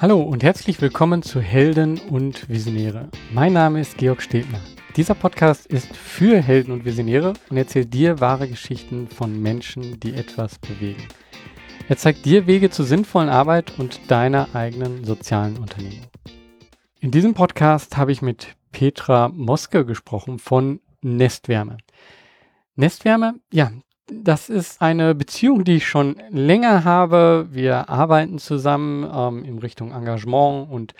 Hallo und herzlich willkommen zu Helden und Visionäre. Mein Name ist Georg Stebner. Dieser Podcast ist für Helden und Visionäre und erzählt dir wahre Geschichten von Menschen, die etwas bewegen. Er zeigt dir Wege zur sinnvollen Arbeit und deiner eigenen sozialen Unternehmung. In diesem Podcast habe ich mit Petra Moske gesprochen von Nestwärme. Nestwärme, ja, das ist eine Beziehung, die ich schon länger habe. Wir arbeiten zusammen ähm, in Richtung Engagement und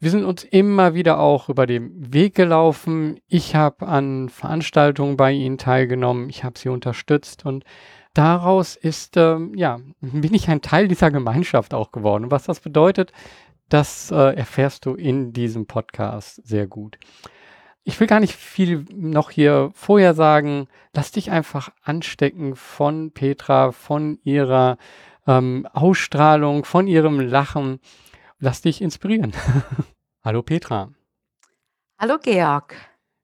wir sind uns immer wieder auch über den Weg gelaufen. Ich habe an Veranstaltungen bei ihnen teilgenommen, ich habe sie unterstützt und daraus ist, ähm, ja, bin ich ein Teil dieser Gemeinschaft auch geworden. Was das bedeutet, das äh, erfährst du in diesem Podcast sehr gut ich will gar nicht viel noch hier vorher sagen. Lass dich einfach anstecken von Petra, von ihrer ähm, Ausstrahlung, von ihrem Lachen. Lass dich inspirieren. Hallo Petra. Hallo Georg.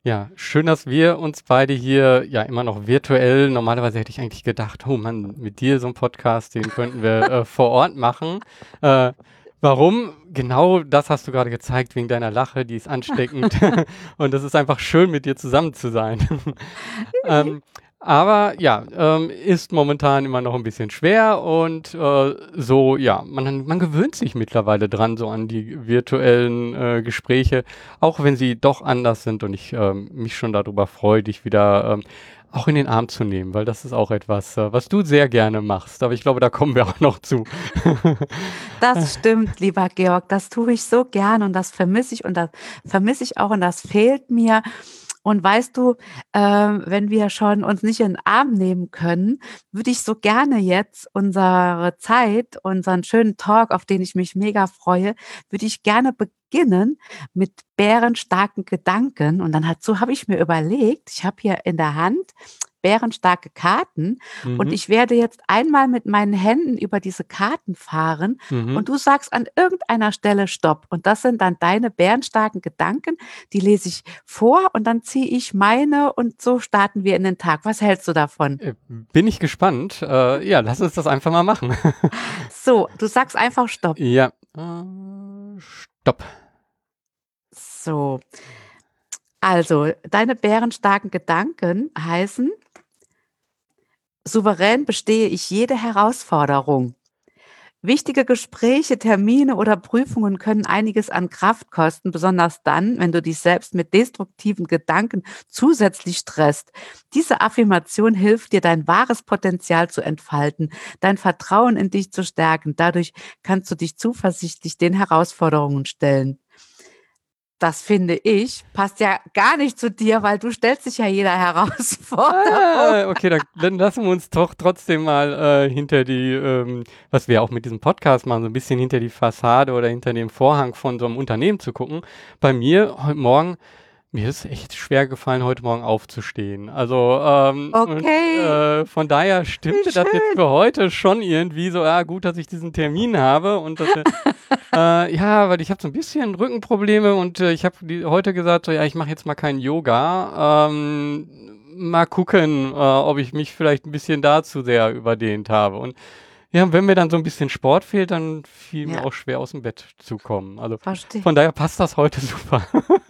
Ja, schön, dass wir uns beide hier ja immer noch virtuell. Normalerweise hätte ich eigentlich gedacht, oh Mann, mit dir so ein Podcast, den könnten wir äh, vor Ort machen. Äh, Warum? Genau das hast du gerade gezeigt, wegen deiner Lache, die ist ansteckend. und das ist einfach schön, mit dir zusammen zu sein. ähm, aber ja, ähm, ist momentan immer noch ein bisschen schwer und äh, so, ja, man, man gewöhnt sich mittlerweile dran, so an die virtuellen äh, Gespräche, auch wenn sie doch anders sind und ich äh, mich schon darüber freue, dich wieder ähm, auch in den Arm zu nehmen, weil das ist auch etwas, äh, was du sehr gerne machst. Aber ich glaube, da kommen wir auch noch zu. das stimmt, lieber Georg. Das tue ich so gern und das vermisse ich und das vermisse ich auch und das fehlt mir. Und weißt du, äh, wenn wir schon uns nicht in den Arm nehmen können, würde ich so gerne jetzt unsere Zeit, unseren schönen Talk, auf den ich mich mega freue, würde ich gerne beginnen mit bärenstarken Gedanken. Und dann so habe ich mir überlegt, ich habe hier in der Hand bärenstarke Karten mhm. und ich werde jetzt einmal mit meinen Händen über diese Karten fahren mhm. und du sagst an irgendeiner Stelle Stopp und das sind dann deine bärenstarken Gedanken, die lese ich vor und dann ziehe ich meine und so starten wir in den Tag. Was hältst du davon? Äh, bin ich gespannt. Äh, ja, lass uns das einfach mal machen. so, du sagst einfach Stopp. Ja. Äh, stopp. So. Also, deine bärenstarken Gedanken heißen, Souverän bestehe ich jede Herausforderung. Wichtige Gespräche, Termine oder Prüfungen können einiges an Kraft kosten, besonders dann, wenn du dich selbst mit destruktiven Gedanken zusätzlich stresst. Diese Affirmation hilft dir, dein wahres Potenzial zu entfalten, dein Vertrauen in dich zu stärken. Dadurch kannst du dich zuversichtlich den Herausforderungen stellen das finde ich, passt ja gar nicht zu dir, weil du stellst dich ja jeder Herausforderung. Ah, okay, dann, dann, lassen wir uns doch trotzdem mal äh, hinter die, ähm, was wir auch mit diesem Podcast machen, so ein bisschen hinter die Fassade oder hinter dem Vorhang von so einem Unternehmen zu gucken. Bei mir heute Morgen mir ist echt schwer gefallen, heute Morgen aufzustehen. Also ähm, okay. und, äh, von daher stimmte das jetzt für heute schon irgendwie so, ja gut, dass ich diesen Termin habe und dass, äh, ja, weil ich habe so ein bisschen Rückenprobleme und äh, ich habe heute gesagt, so ja, ich mache jetzt mal kein Yoga. Ähm, mal gucken, äh, ob ich mich vielleicht ein bisschen dazu sehr überdehnt habe und ja, wenn mir dann so ein bisschen Sport fehlt, dann fiel ja. mir auch schwer aus dem Bett zu kommen. Also Versteh. von daher passt das heute super.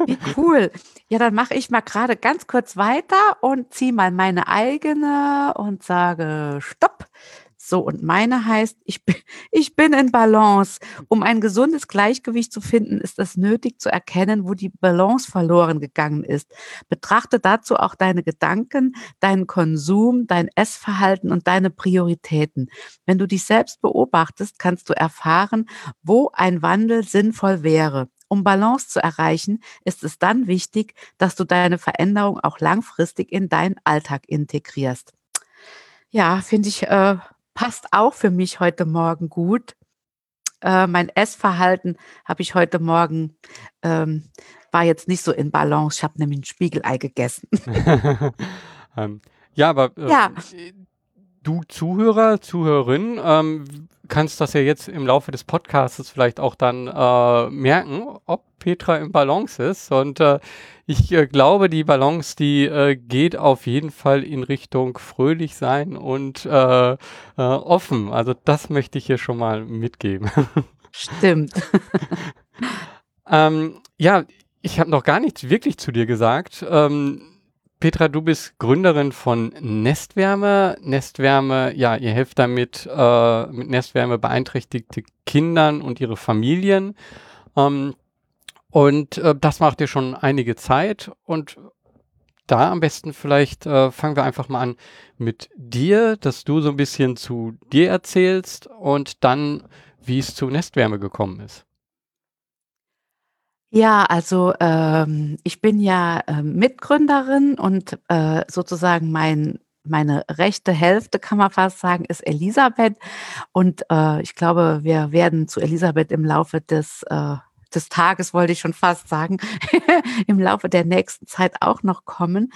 Wie cool. Ja, dann mache ich mal gerade ganz kurz weiter und ziehe mal meine eigene und sage Stopp. So, und meine heißt, ich bin, ich bin in Balance. Um ein gesundes Gleichgewicht zu finden, ist es nötig zu erkennen, wo die Balance verloren gegangen ist. Betrachte dazu auch deine Gedanken, deinen Konsum, dein Essverhalten und deine Prioritäten. Wenn du dich selbst beobachtest, kannst du erfahren, wo ein Wandel sinnvoll wäre. Um Balance zu erreichen, ist es dann wichtig, dass du deine Veränderung auch langfristig in deinen Alltag integrierst. Ja, finde ich äh, passt auch für mich heute Morgen gut. Äh, mein Essverhalten habe ich heute Morgen, ähm, war jetzt nicht so in Balance. Ich habe nämlich ein Spiegelei gegessen. ähm, ja, aber äh, ja. du Zuhörer, Zuhörerin, ähm, kannst das ja jetzt im Laufe des Podcasts vielleicht auch dann äh, merken, ob Petra im Balance ist. Und äh, ich äh, glaube, die Balance, die äh, geht auf jeden Fall in Richtung fröhlich sein und äh, äh, offen. Also das möchte ich hier schon mal mitgeben. Stimmt. ähm, ja, ich habe noch gar nichts wirklich zu dir gesagt. Ähm, Petra, du bist Gründerin von Nestwärme. Nestwärme, ja, ihr helft damit äh, mit Nestwärme beeinträchtigte Kindern und ihre Familien. Ähm, und äh, das macht ihr schon einige Zeit. Und da am besten vielleicht äh, fangen wir einfach mal an mit dir, dass du so ein bisschen zu dir erzählst und dann, wie es zu Nestwärme gekommen ist. Ja, also ähm, ich bin ja äh, Mitgründerin und äh, sozusagen mein meine rechte Hälfte, kann man fast sagen, ist Elisabeth. Und äh, ich glaube, wir werden zu Elisabeth im Laufe des, äh, des Tages, wollte ich schon fast sagen, im Laufe der nächsten Zeit auch noch kommen.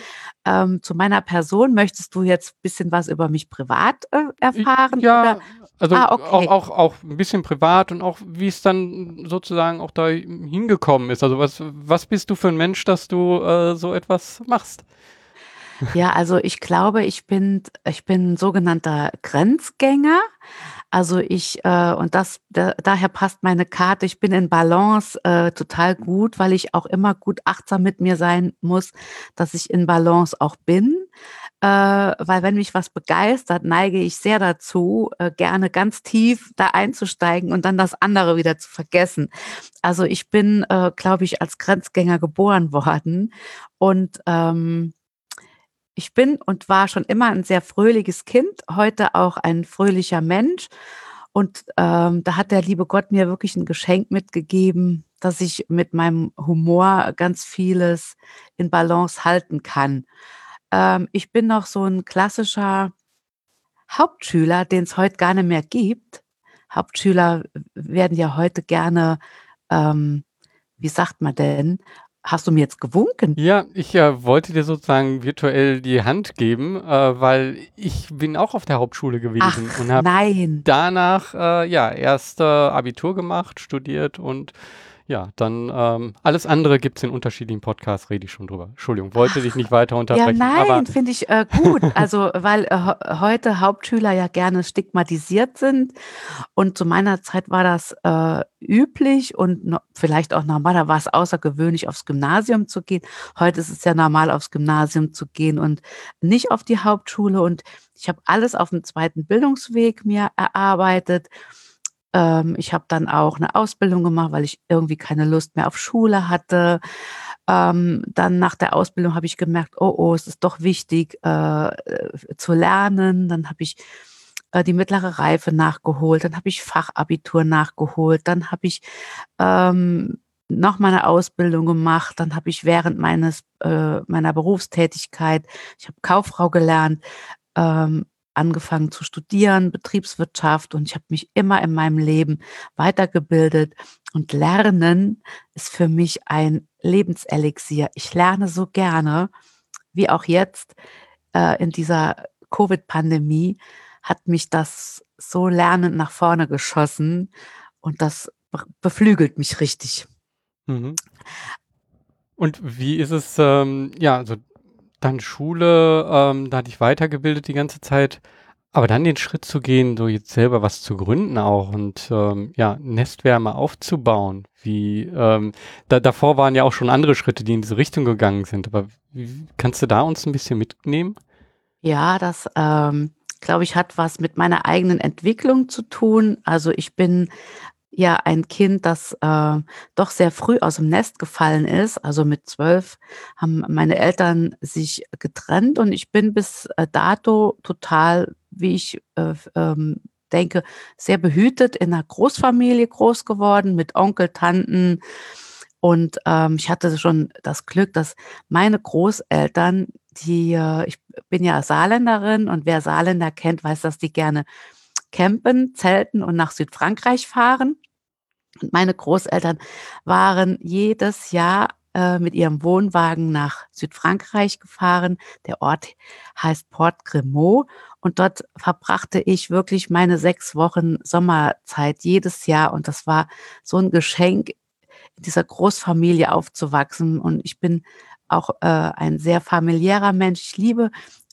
Ähm, zu meiner Person möchtest du jetzt ein bisschen was über mich privat äh, erfahren? Ja, oder? Also ah, okay. auch, auch, auch ein bisschen privat und auch wie es dann sozusagen auch da hingekommen ist. Also was, was bist du für ein Mensch, dass du äh, so etwas machst? Ja, also ich glaube, ich bin, ich bin ein sogenannter Grenzgänger. Also ich, äh, und das, da, daher passt meine Karte, ich bin in Balance äh, total gut, weil ich auch immer gut achtsam mit mir sein muss, dass ich in Balance auch bin weil wenn mich was begeistert, neige ich sehr dazu, äh, gerne ganz tief da einzusteigen und dann das andere wieder zu vergessen. Also ich bin, äh, glaube ich, als Grenzgänger geboren worden und ähm, ich bin und war schon immer ein sehr fröhliches Kind, heute auch ein fröhlicher Mensch. Und ähm, da hat der liebe Gott mir wirklich ein Geschenk mitgegeben, dass ich mit meinem Humor ganz vieles in Balance halten kann. Ähm, ich bin noch so ein klassischer Hauptschüler, den es heute gar nicht mehr gibt. Hauptschüler werden ja heute gerne, ähm, wie sagt man denn, Hast du mir jetzt gewunken? Ja, ich äh, wollte dir sozusagen virtuell die Hand geben, äh, weil ich bin auch auf der Hauptschule gewesen Ach, und habe danach äh, ja erst Abitur gemacht, studiert und ja, dann ähm, alles andere gibt es in unterschiedlichen Podcasts, rede ich schon drüber. Entschuldigung, wollte dich nicht weiter unterbrechen. Ja, nein, finde ich äh, gut. Also, weil äh, heute Hauptschüler ja gerne stigmatisiert sind. Und zu meiner Zeit war das äh, üblich und no, vielleicht auch normal. Da war es außergewöhnlich, aufs Gymnasium zu gehen. Heute ist es ja normal, aufs Gymnasium zu gehen und nicht auf die Hauptschule. Und ich habe alles auf dem zweiten Bildungsweg mir erarbeitet. Ähm, ich habe dann auch eine Ausbildung gemacht, weil ich irgendwie keine Lust mehr auf Schule hatte. Ähm, dann nach der Ausbildung habe ich gemerkt, oh, oh, es ist doch wichtig äh, zu lernen. Dann habe ich äh, die mittlere Reife nachgeholt, dann habe ich Fachabitur nachgeholt, dann habe ich ähm, noch meine Ausbildung gemacht, dann habe ich während meines äh, meiner Berufstätigkeit, ich habe Kauffrau gelernt, ähm, angefangen zu studieren, Betriebswirtschaft und ich habe mich immer in meinem Leben weitergebildet und Lernen ist für mich ein Lebenselixier. Ich lerne so gerne, wie auch jetzt äh, in dieser Covid-Pandemie hat mich das so lernend nach vorne geschossen und das beflügelt mich richtig. Mhm. Und wie ist es, ähm, ja, also dann Schule, ähm, da hatte ich weitergebildet die ganze Zeit. Aber dann den Schritt zu gehen, so jetzt selber was zu gründen auch und ähm, ja, Nestwärme aufzubauen, wie ähm, da, davor waren ja auch schon andere Schritte, die in diese Richtung gegangen sind. Aber wie, kannst du da uns ein bisschen mitnehmen? Ja, das ähm, glaube ich hat was mit meiner eigenen Entwicklung zu tun. Also ich bin ja ein Kind, das äh, doch sehr früh aus dem Nest gefallen ist. Also mit zwölf haben meine Eltern sich getrennt und ich bin bis äh, dato total, wie ich äh, ähm, denke, sehr behütet in einer Großfamilie groß geworden mit Onkel, Tanten. Und ähm, ich hatte schon das Glück, dass meine Großeltern, die, äh, ich bin ja Saarländerin und wer Saarländer kennt, weiß, dass die gerne campen, zelten und nach Südfrankreich fahren. Und meine Großeltern waren jedes Jahr äh, mit ihrem Wohnwagen nach Südfrankreich gefahren. Der Ort heißt Port Grimaud. Und dort verbrachte ich wirklich meine sechs Wochen Sommerzeit jedes Jahr. Und das war so ein Geschenk, in dieser Großfamilie aufzuwachsen. Und ich bin auch äh, ein sehr familiärer Mensch. Ich liebe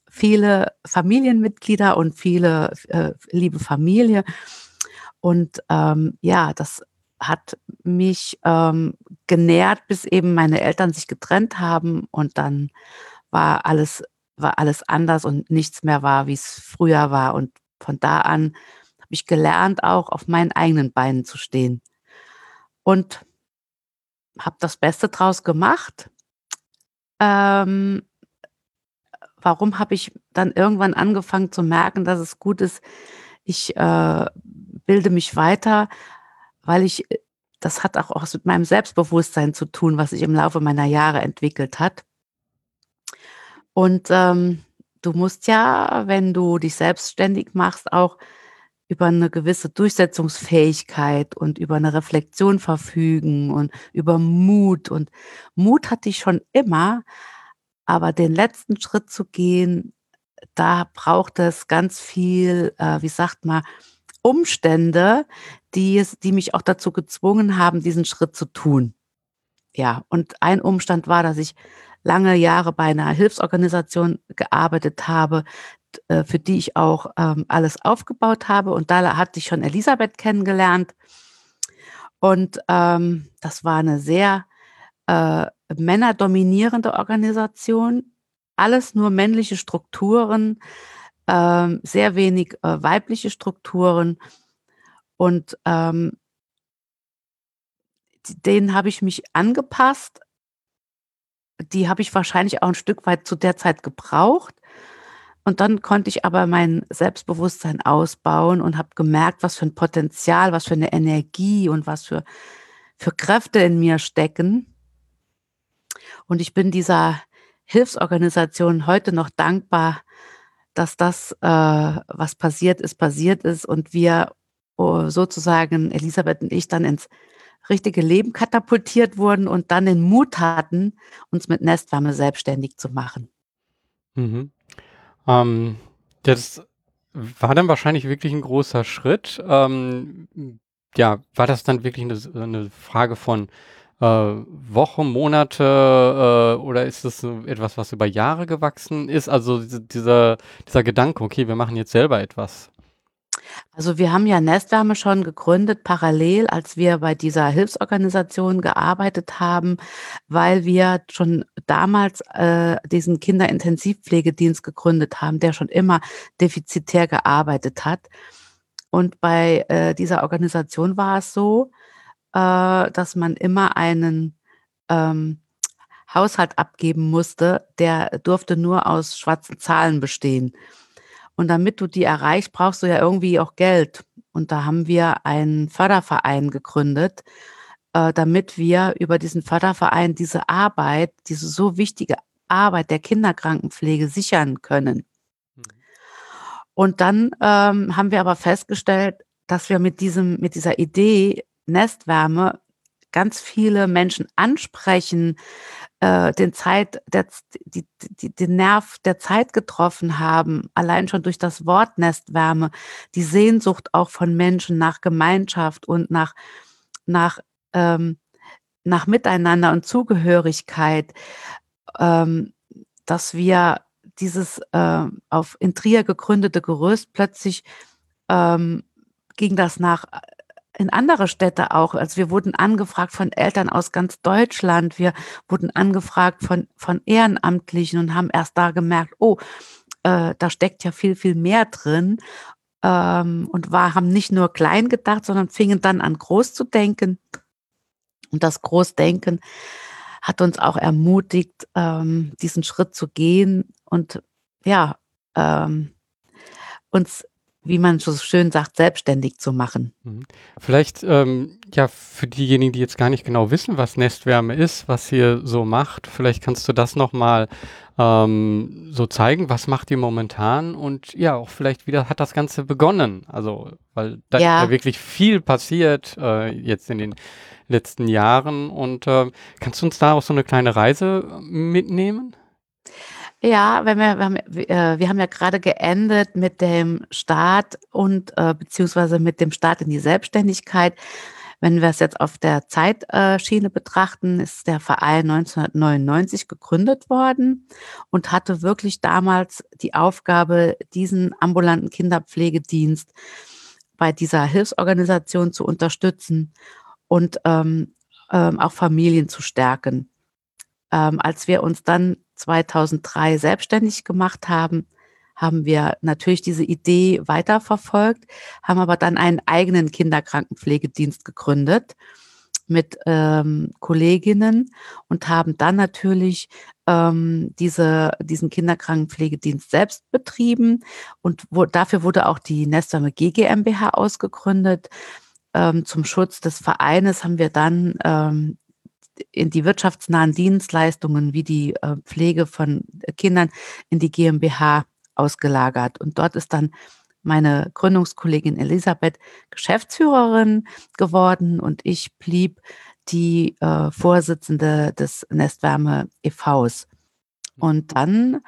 viele Familienmitglieder und viele äh, liebe Familie. Und ähm, ja, das hat mich ähm, genährt, bis eben meine Eltern sich getrennt haben und dann war alles, war alles anders und nichts mehr war, wie es früher war. Und von da an habe ich gelernt, auch auf meinen eigenen Beinen zu stehen. Und habe das Beste draus gemacht. Ähm, warum habe ich dann irgendwann angefangen zu merken, dass es gut ist, ich äh, bilde mich weiter, weil ich, äh, das hat auch was mit meinem Selbstbewusstsein zu tun, was sich im Laufe meiner Jahre entwickelt hat. Und ähm, du musst ja, wenn du dich selbstständig machst, auch über eine gewisse Durchsetzungsfähigkeit und über eine Reflexion verfügen und über Mut. Und Mut hatte ich schon immer, aber den letzten Schritt zu gehen, da braucht es ganz viel, äh, wie sagt man, Umstände, die, es, die mich auch dazu gezwungen haben, diesen Schritt zu tun. Ja, und ein Umstand war, dass ich lange Jahre bei einer Hilfsorganisation gearbeitet habe, äh, für die ich auch ähm, alles aufgebaut habe. Und da hatte ich schon Elisabeth kennengelernt. Und ähm, das war eine sehr äh, männerdominierende Organisation. Alles nur männliche Strukturen, ähm, sehr wenig äh, weibliche Strukturen. Und ähm, denen habe ich mich angepasst. Die habe ich wahrscheinlich auch ein Stück weit zu der Zeit gebraucht. Und dann konnte ich aber mein Selbstbewusstsein ausbauen und habe gemerkt, was für ein Potenzial, was für eine Energie und was für, für Kräfte in mir stecken. Und ich bin dieser Hilfsorganisation heute noch dankbar, dass das, äh, was passiert ist, passiert ist und wir oh, sozusagen, Elisabeth und ich, dann ins richtige Leben katapultiert wurden und dann den Mut hatten, uns mit Nestwärme selbstständig zu machen. Mhm. Ähm, das war dann wahrscheinlich wirklich ein großer Schritt. Ähm, ja, war das dann wirklich eine, eine Frage von äh, Wochen, Monate äh, oder ist so etwas, was über Jahre gewachsen ist? Also dieser, dieser Gedanke, okay, wir machen jetzt selber etwas. Also wir haben ja Nestwärme schon gegründet, parallel, als wir bei dieser Hilfsorganisation gearbeitet haben, weil wir schon damals äh, diesen Kinderintensivpflegedienst gegründet haben, der schon immer defizitär gearbeitet hat. Und bei äh, dieser Organisation war es so, äh, dass man immer einen ähm, Haushalt abgeben musste, der durfte nur aus schwarzen Zahlen bestehen. Und damit du die erreichst, brauchst du ja irgendwie auch Geld. Und da haben wir einen Förderverein gegründet, äh, damit wir über diesen Förderverein diese Arbeit, diese so wichtige Arbeit der Kinderkrankenpflege sichern können. Mhm. Und dann ähm, haben wir aber festgestellt, dass wir mit diesem, mit dieser Idee Nestwärme ganz viele Menschen ansprechen, äh, den Zeit, der, die, die, den Nerv der Zeit getroffen haben, allein schon durch das Wort Nestwärme, die Sehnsucht auch von Menschen nach Gemeinschaft und nach, nach, ähm, nach Miteinander und Zugehörigkeit, ähm, dass wir dieses äh, auf in gegründete Gerüst plötzlich ähm, ging das nach in andere Städte auch. Also wir wurden angefragt von Eltern aus ganz Deutschland. Wir wurden angefragt von, von Ehrenamtlichen und haben erst da gemerkt, oh, äh, da steckt ja viel, viel mehr drin. Ähm, und war, haben nicht nur klein gedacht, sondern fingen dann an, groß zu denken. Und das Großdenken hat uns auch ermutigt, ähm, diesen Schritt zu gehen und ja, ähm, uns wie man so schön sagt, selbstständig zu machen. Mhm. Vielleicht, ähm, ja, für diejenigen, die jetzt gar nicht genau wissen, was Nestwärme ist, was ihr so macht, vielleicht kannst du das nochmal ähm, so zeigen, was macht ihr momentan und ja, auch vielleicht wieder hat das Ganze begonnen. Also, weil da ja. ist ja wirklich viel passiert äh, jetzt in den letzten Jahren und äh, kannst du uns da auch so eine kleine Reise mitnehmen? Ja, wenn wir, wir, haben, äh, wir haben ja gerade geendet mit dem Start und äh, beziehungsweise mit dem Start in die Selbstständigkeit. Wenn wir es jetzt auf der Zeitschiene betrachten, ist der Verein 1999 gegründet worden und hatte wirklich damals die Aufgabe, diesen ambulanten Kinderpflegedienst bei dieser Hilfsorganisation zu unterstützen. und ähm, ähm, auch Familien zu stärken. Ähm, als wir uns dann 2003 selbstständig gemacht haben, haben wir natürlich diese Idee weiterverfolgt, haben aber dann einen eigenen Kinderkrankenpflegedienst gegründet mit ähm, Kolleginnen und haben dann natürlich ähm, diese, diesen Kinderkrankenpflegedienst selbst betrieben und wo, dafür wurde auch die Nestwärme GmbH ausgegründet. Ähm, zum Schutz des Vereines haben wir dann ähm, in die wirtschaftsnahen Dienstleistungen wie die äh, Pflege von Kindern in die GmbH ausgelagert. Und dort ist dann meine Gründungskollegin Elisabeth Geschäftsführerin geworden und ich blieb die äh, Vorsitzende des Nestwärme e.V.s. Und dann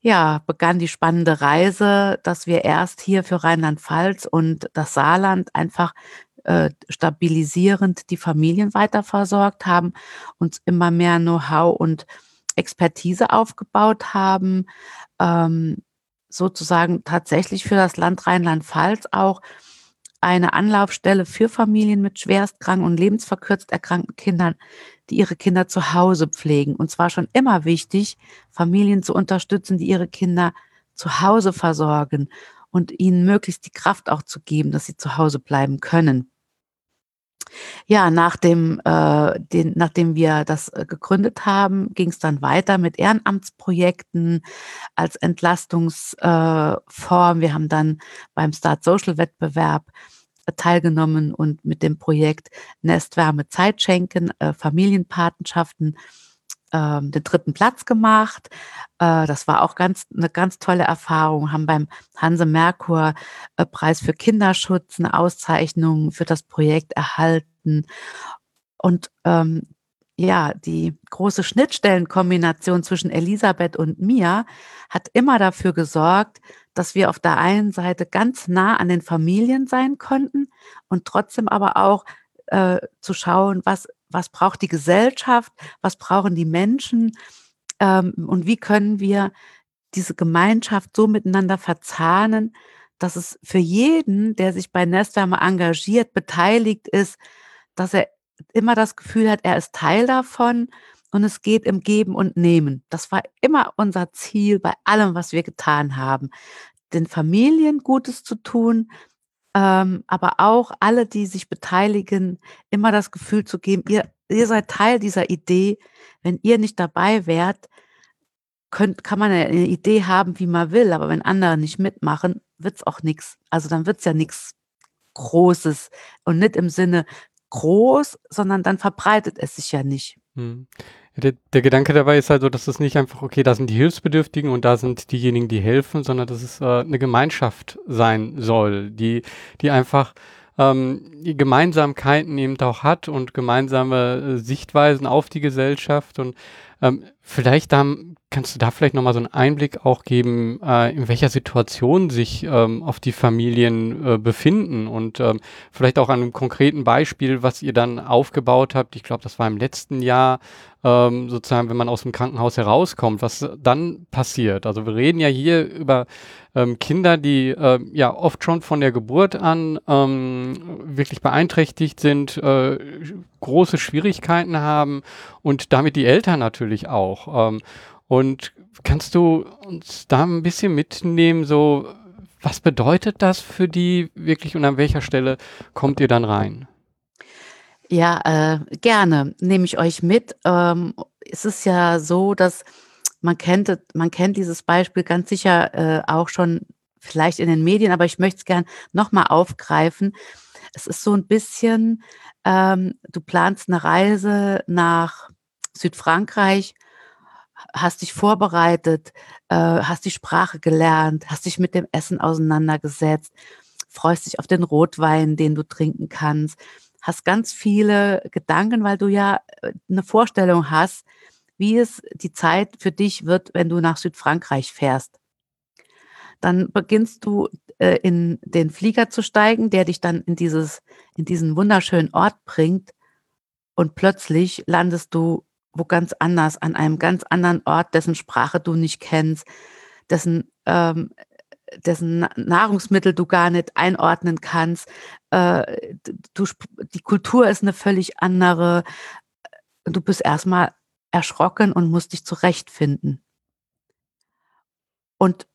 ja, begann die spannende Reise, dass wir erst hier für Rheinland-Pfalz und das Saarland einfach äh, stabilisierend die Familien weiter versorgt haben, uns immer mehr Know-how und Expertise aufgebaut haben, ähm, sozusagen tatsächlich für das Land Rheinland-Pfalz auch eine Anlaufstelle für Familien mit schwerstkranken und lebensverkürzt erkrankten Kindern, die ihre Kinder zu Hause pflegen. Und zwar schon immer wichtig, Familien zu unterstützen, die ihre Kinder zu Hause versorgen und ihnen möglichst die Kraft auch zu geben, dass sie zu Hause bleiben können. Ja, nach dem, äh, den, nachdem wir das äh, gegründet haben, ging es dann weiter mit Ehrenamtsprojekten als Entlastungsform. Äh, wir haben dann beim Start Social Wettbewerb äh, teilgenommen und mit dem Projekt Nestwärme Zeit schenken, äh, Familienpatenschaften ähm, den dritten Platz gemacht. Äh, das war auch ganz eine ganz tolle Erfahrung. Haben beim Hanse Merkur äh, für Kinderschutz eine Auszeichnung für das Projekt erhalten. Und ähm, ja, die große Schnittstellenkombination zwischen Elisabeth und mir hat immer dafür gesorgt, dass wir auf der einen Seite ganz nah an den Familien sein konnten und trotzdem aber auch äh, zu schauen, was was braucht die Gesellschaft, was brauchen die Menschen ähm, und wie können wir diese Gemeinschaft so miteinander verzahnen, dass es für jeden, der sich bei Nestwärme engagiert, beteiligt ist, dass er immer das Gefühl hat, er ist Teil davon und es geht im Geben und Nehmen. Das war immer unser Ziel bei allem, was wir getan haben. Den Familien Gutes zu tun, ähm, aber auch alle, die sich beteiligen, immer das Gefühl zu geben, ihr, ihr seid Teil dieser Idee. Wenn ihr nicht dabei wärt, könnt, kann man eine Idee haben, wie man will, aber wenn andere nicht mitmachen, wird es auch nichts. Also dann wird es ja nichts Großes und nicht im Sinne groß, sondern dann verbreitet es sich ja nicht. Hm. Der, der, Gedanke dabei ist halt so, dass es nicht einfach, okay, da sind die Hilfsbedürftigen und da sind diejenigen, die helfen, sondern dass es äh, eine Gemeinschaft sein soll, die, die einfach ähm, die Gemeinsamkeiten eben auch hat und gemeinsame äh, Sichtweisen auf die Gesellschaft und ähm, vielleicht da, kannst du da vielleicht nochmal so einen Einblick auch geben, äh, in welcher Situation sich ähm, auf die Familien äh, befinden und ähm, vielleicht auch an einem konkreten Beispiel, was ihr dann aufgebaut habt. Ich glaube, das war im letzten Jahr, ähm, sozusagen, wenn man aus dem Krankenhaus herauskommt, was dann passiert. Also wir reden ja hier über ähm, Kinder, die äh, ja oft schon von der Geburt an ähm, wirklich beeinträchtigt sind, äh, große Schwierigkeiten haben und damit die Eltern natürlich auch. Ähm, und kannst du uns da ein bisschen mitnehmen, so was bedeutet das für die wirklich und an welcher Stelle kommt ihr dann rein? Ja, äh, gerne nehme ich euch mit. Ähm, es ist ja so, dass man kennt, man kennt dieses Beispiel ganz sicher äh, auch schon vielleicht in den Medien, aber ich möchte es gern nochmal aufgreifen. Es ist so ein bisschen, ähm, du planst eine Reise nach Südfrankreich, hast dich vorbereitet, äh, hast die Sprache gelernt, hast dich mit dem Essen auseinandergesetzt, freust dich auf den Rotwein, den du trinken kannst, hast ganz viele Gedanken, weil du ja äh, eine Vorstellung hast, wie es die Zeit für dich wird, wenn du nach Südfrankreich fährst. Dann beginnst du äh, in den Flieger zu steigen, der dich dann in dieses, in diesen wunderschönen Ort bringt. Und plötzlich landest du wo ganz anders, an einem ganz anderen Ort, dessen Sprache du nicht kennst, dessen, ähm, dessen Nahrungsmittel du gar nicht einordnen kannst, äh, du, die Kultur ist eine völlig andere. Du bist erstmal erschrocken und musst dich zurechtfinden. Und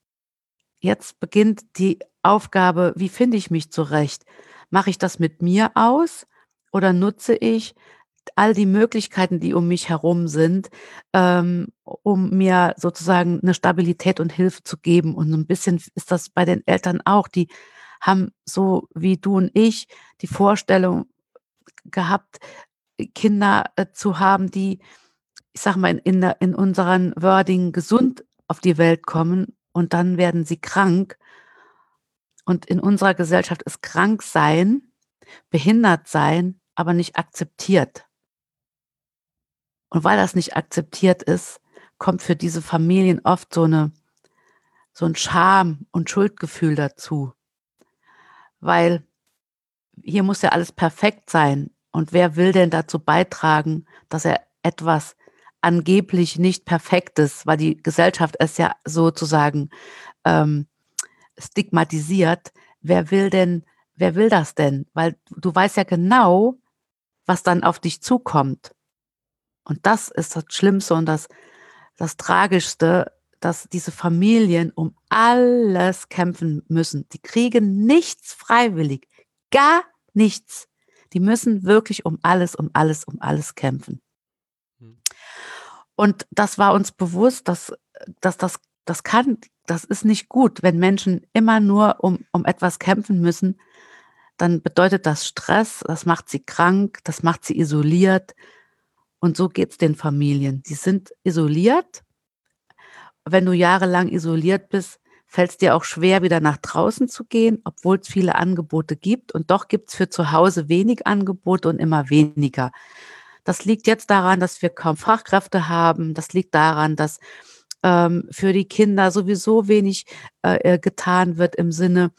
jetzt beginnt die Aufgabe, wie finde ich mich zurecht? Mache ich das mit mir aus oder nutze ich all die Möglichkeiten, die um mich herum sind, ähm, um mir sozusagen eine Stabilität und Hilfe zu geben. Und ein bisschen ist das bei den Eltern auch. Die haben so wie du und ich die Vorstellung gehabt, Kinder äh, zu haben, die, ich sag mal, in, in, in unseren Wording gesund auf die Welt kommen und dann werden sie krank. Und in unserer Gesellschaft ist krank sein, behindert sein, aber nicht akzeptiert. Und weil das nicht akzeptiert ist, kommt für diese Familien oft so eine, so ein Scham und Schuldgefühl dazu. Weil hier muss ja alles perfekt sein. Und wer will denn dazu beitragen, dass er etwas angeblich nicht Perfektes, weil die Gesellschaft es ja sozusagen ähm, stigmatisiert, wer will denn, wer will das denn? Weil du weißt ja genau, was dann auf dich zukommt. Und das ist das Schlimmste und das, das Tragischste, dass diese Familien um alles kämpfen müssen. Die kriegen nichts freiwillig, gar nichts. Die müssen wirklich um alles, um alles, um alles kämpfen. Und das war uns bewusst, dass, dass das, das kann, das ist nicht gut, wenn Menschen immer nur um, um etwas kämpfen müssen, dann bedeutet das Stress, das macht sie krank, das macht sie isoliert, und so geht es den Familien. Die sind isoliert. Wenn du jahrelang isoliert bist, fällt es dir auch schwer, wieder nach draußen zu gehen, obwohl es viele Angebote gibt. Und doch gibt es für zu Hause wenig Angebote und immer weniger. Das liegt jetzt daran, dass wir kaum Fachkräfte haben. Das liegt daran, dass ähm, für die Kinder sowieso wenig äh, äh getan wird im Sinne,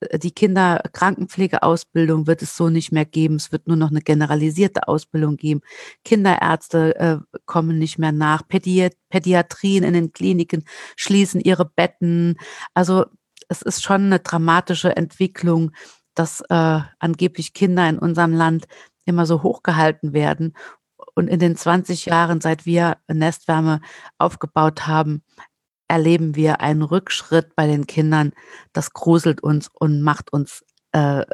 äh, die Kinderkrankenpflegeausbildung wird es so nicht mehr geben. Es wird nur noch eine generalisierte Ausbildung geben. Kinderärzte äh, kommen nicht mehr nach. Pädi Pädiatrien in den Kliniken schließen ihre Betten. Also es ist schon eine dramatische Entwicklung, dass äh, angeblich Kinder in unserem Land immer so hochgehalten werden. Und in den 20 Jahren, seit wir Nestwärme aufgebaut haben, erleben wir einen Rückschritt bei den Kindern. Das gruselt uns und macht uns, äh,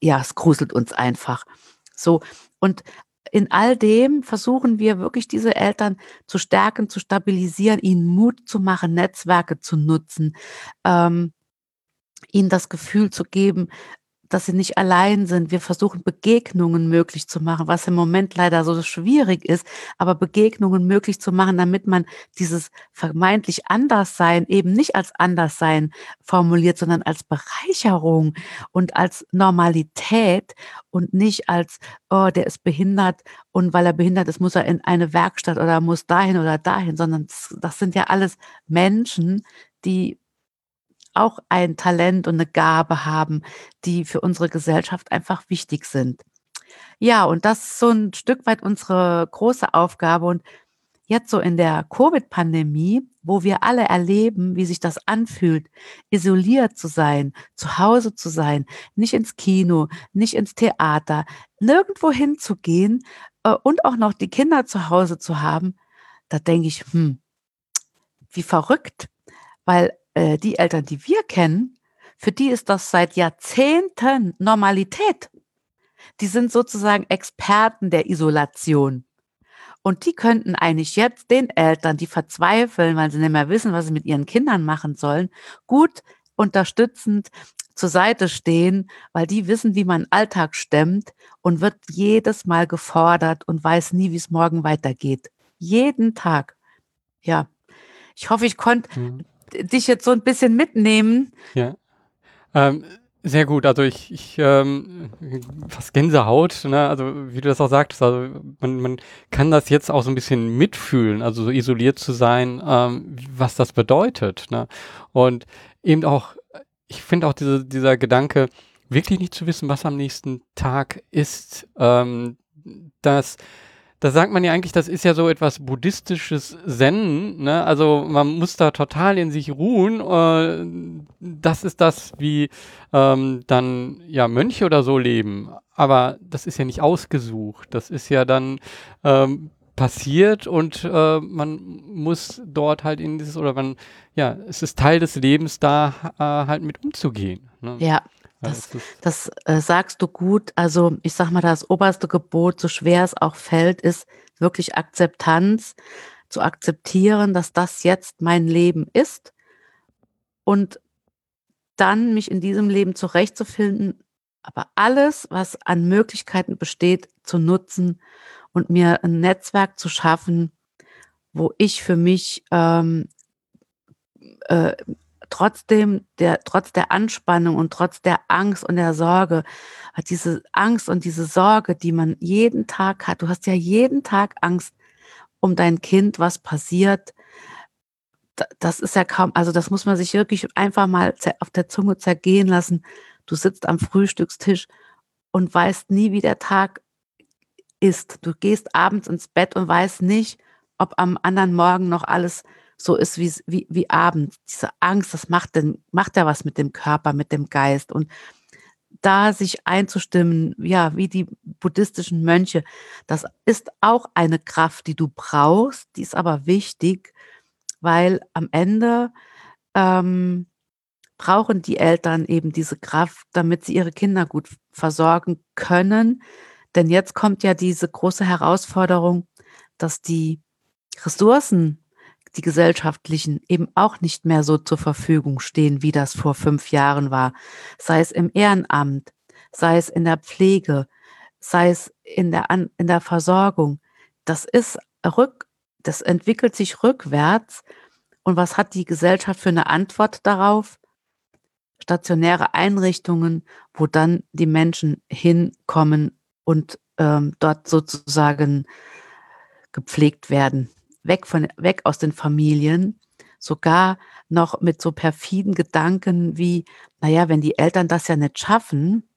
ja, es gruselt uns einfach. So. Und in all dem versuchen wir wirklich diese Eltern zu stärken, zu stabilisieren, ihnen Mut zu machen, Netzwerke zu nutzen, ähm, ihnen das Gefühl zu geben, dass sie nicht allein sind. Wir versuchen Begegnungen möglich zu machen, was im Moment leider so schwierig ist, aber Begegnungen möglich zu machen, damit man dieses vermeintlich Anderssein eben nicht als Anderssein formuliert, sondern als Bereicherung und als Normalität und nicht als, oh, der ist behindert und weil er behindert ist, muss er in eine Werkstatt oder muss dahin oder dahin, sondern das, das sind ja alles Menschen, die auch ein Talent und eine Gabe haben, die für unsere Gesellschaft einfach wichtig sind. Ja, und das ist so ein Stück weit unsere große Aufgabe. Und jetzt so in der Covid-Pandemie, wo wir alle erleben, wie sich das anfühlt, isoliert zu sein, zu Hause zu sein, nicht ins Kino, nicht ins Theater, nirgendwo hinzugehen äh, und auch noch die Kinder zu Hause zu haben, da denke ich, hm, wie verrückt, weil äh, die Eltern, die wir kennen, für die ist das seit Jahrzehnten Normalität. Die sind sozusagen Experten der Isolation. Und die könnten eigentlich jetzt den Eltern, die verzweifeln, weil sie nicht mehr wissen, was sie mit ihren Kindern machen sollen, gut unterstützend zur Seite stehen, weil die wissen, wie man Alltag stemmt und wird jedes Mal gefordert und weiß nie, wie es morgen weitergeht. Jeden Tag. Ja. Ich hoffe, ich konnte mhm dich jetzt so ein bisschen mitnehmen. Ja. Ähm, sehr gut, also ich, ich ähm, fast Gänsehaut, ne? also wie du das auch sagtest, also man, man kann das jetzt auch so ein bisschen mitfühlen, also so isoliert zu sein, ähm, was das bedeutet. Ne? Und eben auch, ich finde auch diese, dieser Gedanke, wirklich nicht zu wissen, was am nächsten Tag ist, ähm, dass da sagt man ja eigentlich, das ist ja so etwas buddhistisches Zen, ne? Also man muss da total in sich ruhen, äh, das ist das, wie ähm, dann ja Mönche oder so leben. Aber das ist ja nicht ausgesucht. Das ist ja dann ähm, passiert und äh, man muss dort halt in dieses oder man ja es ist Teil des Lebens da äh, halt mit umzugehen. Ne? Ja. Das, das äh, sagst du gut. Also ich sag mal, das oberste Gebot, so schwer es auch fällt, ist wirklich Akzeptanz, zu akzeptieren, dass das jetzt mein Leben ist und dann mich in diesem Leben zurechtzufinden, aber alles, was an Möglichkeiten besteht, zu nutzen und mir ein Netzwerk zu schaffen, wo ich für mich ähm, äh, trotzdem der, trotz der Anspannung und trotz der Angst und der Sorge, diese Angst und diese Sorge, die man jeden Tag hat, du hast ja jeden Tag Angst um dein Kind, was passiert, das ist ja kaum, also das muss man sich wirklich einfach mal auf der Zunge zergehen lassen. Du sitzt am Frühstückstisch und weißt nie, wie der Tag ist. Du gehst abends ins Bett und weißt nicht, ob am anderen Morgen noch alles so ist wie, wie, wie abends. Diese Angst, das macht, denn, macht ja was mit dem Körper, mit dem Geist. Und da sich einzustimmen, ja, wie die buddhistischen Mönche, das ist auch eine Kraft, die du brauchst, die ist aber wichtig, weil am Ende ähm, brauchen die Eltern eben diese Kraft, damit sie ihre Kinder gut versorgen können. Denn jetzt kommt ja diese große Herausforderung, dass die Ressourcen, die gesellschaftlichen, eben auch nicht mehr so zur Verfügung stehen, wie das vor fünf Jahren war. Sei es im Ehrenamt, sei es in der Pflege, sei es in der, in der Versorgung. Das ist rück, das entwickelt sich rückwärts. Und was hat die Gesellschaft für eine Antwort darauf? Stationäre Einrichtungen, wo dann die Menschen hinkommen und ähm, dort sozusagen gepflegt werden. Weg, von, weg aus den Familien, sogar noch mit so perfiden Gedanken wie, naja, wenn die Eltern das ja nicht schaffen,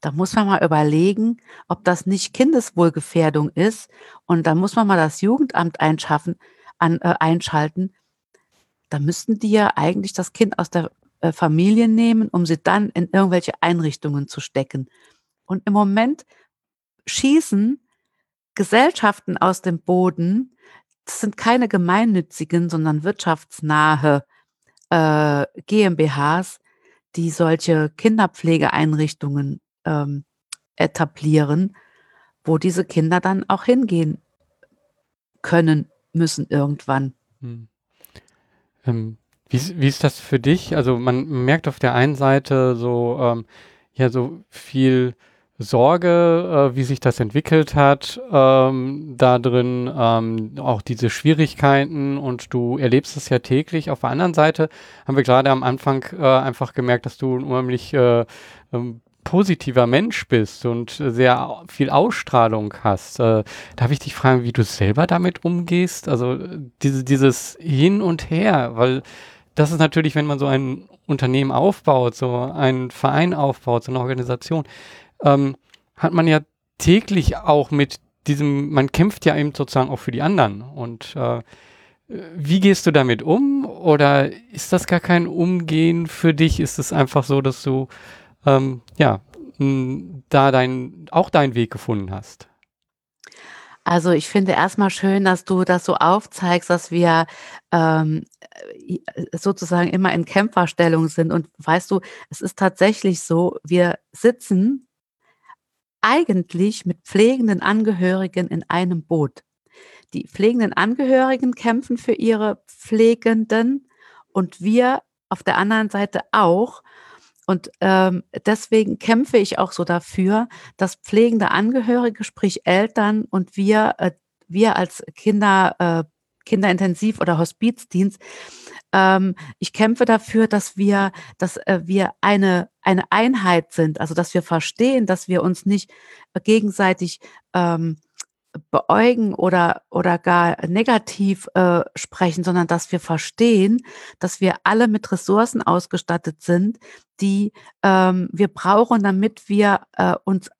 da muss man mal überlegen, ob das nicht Kindeswohlgefährdung ist. Und da muss man mal das Jugendamt einschaffen, an, äh, einschalten. Da müssten die ja eigentlich das Kind aus der äh, Familie nehmen, um sie dann in irgendwelche Einrichtungen zu stecken. Und im Moment schießen Gesellschaften aus dem Boden. Das sind keine gemeinnützigen, sondern wirtschaftsnahe äh, GmbHs, die solche Kinderpflegeeinrichtungen ähm, etablieren, wo diese Kinder dann auch hingehen können, müssen irgendwann. Hm. Ähm, wie, wie, ist das für dich? Also man merkt auf der einen Seite so, ähm, ja, so viel Sorge, äh, wie sich das entwickelt hat, ähm, da drin ähm, auch diese Schwierigkeiten und du erlebst es ja täglich. Auf der anderen Seite haben wir gerade am Anfang äh, einfach gemerkt, dass du unheimlich äh, ähm, positiver Mensch bist und sehr viel Ausstrahlung hast, äh, darf ich dich fragen, wie du selber damit umgehst? Also diese, dieses Hin und Her, weil das ist natürlich, wenn man so ein Unternehmen aufbaut, so einen Verein aufbaut, so eine Organisation, ähm, hat man ja täglich auch mit diesem, man kämpft ja eben sozusagen auch für die anderen. Und äh, wie gehst du damit um? Oder ist das gar kein Umgehen für dich? Ist es einfach so, dass du ähm, ja, da dein, auch deinen Weg gefunden hast? Also ich finde erstmal schön, dass du das so aufzeigst, dass wir ähm, sozusagen immer in Kämpferstellung sind. Und weißt du, es ist tatsächlich so, wir sitzen eigentlich mit pflegenden Angehörigen in einem Boot. Die pflegenden Angehörigen kämpfen für ihre Pflegenden und wir auf der anderen Seite auch. Und ähm, deswegen kämpfe ich auch so dafür, dass pflegende Angehörige, sprich Eltern und wir, äh, wir als Kinder, äh, Kinderintensiv- oder Hospizdienst, ähm, ich kämpfe dafür, dass wir, dass äh, wir eine, eine Einheit sind, also dass wir verstehen, dass wir uns nicht gegenseitig ähm, beäugen oder, oder gar negativ äh, sprechen, sondern dass wir verstehen, dass wir alle mit Ressourcen ausgestattet sind, die ähm, wir brauchen, damit wir äh, uns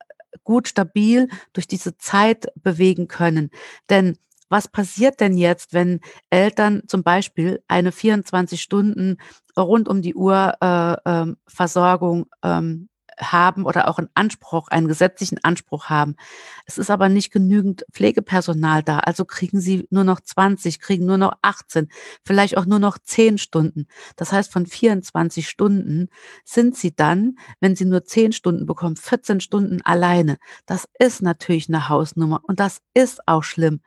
gut stabil durch diese Zeit bewegen können. Denn was passiert denn jetzt, wenn Eltern zum Beispiel eine 24 Stunden rund um die Uhr äh, ähm, Versorgung ähm, haben oder auch einen Anspruch, einen gesetzlichen Anspruch haben. Es ist aber nicht genügend Pflegepersonal da, also kriegen sie nur noch 20, kriegen nur noch 18, vielleicht auch nur noch 10 Stunden. Das heißt, von 24 Stunden sind sie dann, wenn sie nur 10 Stunden bekommen, 14 Stunden alleine. Das ist natürlich eine Hausnummer und das ist auch schlimm.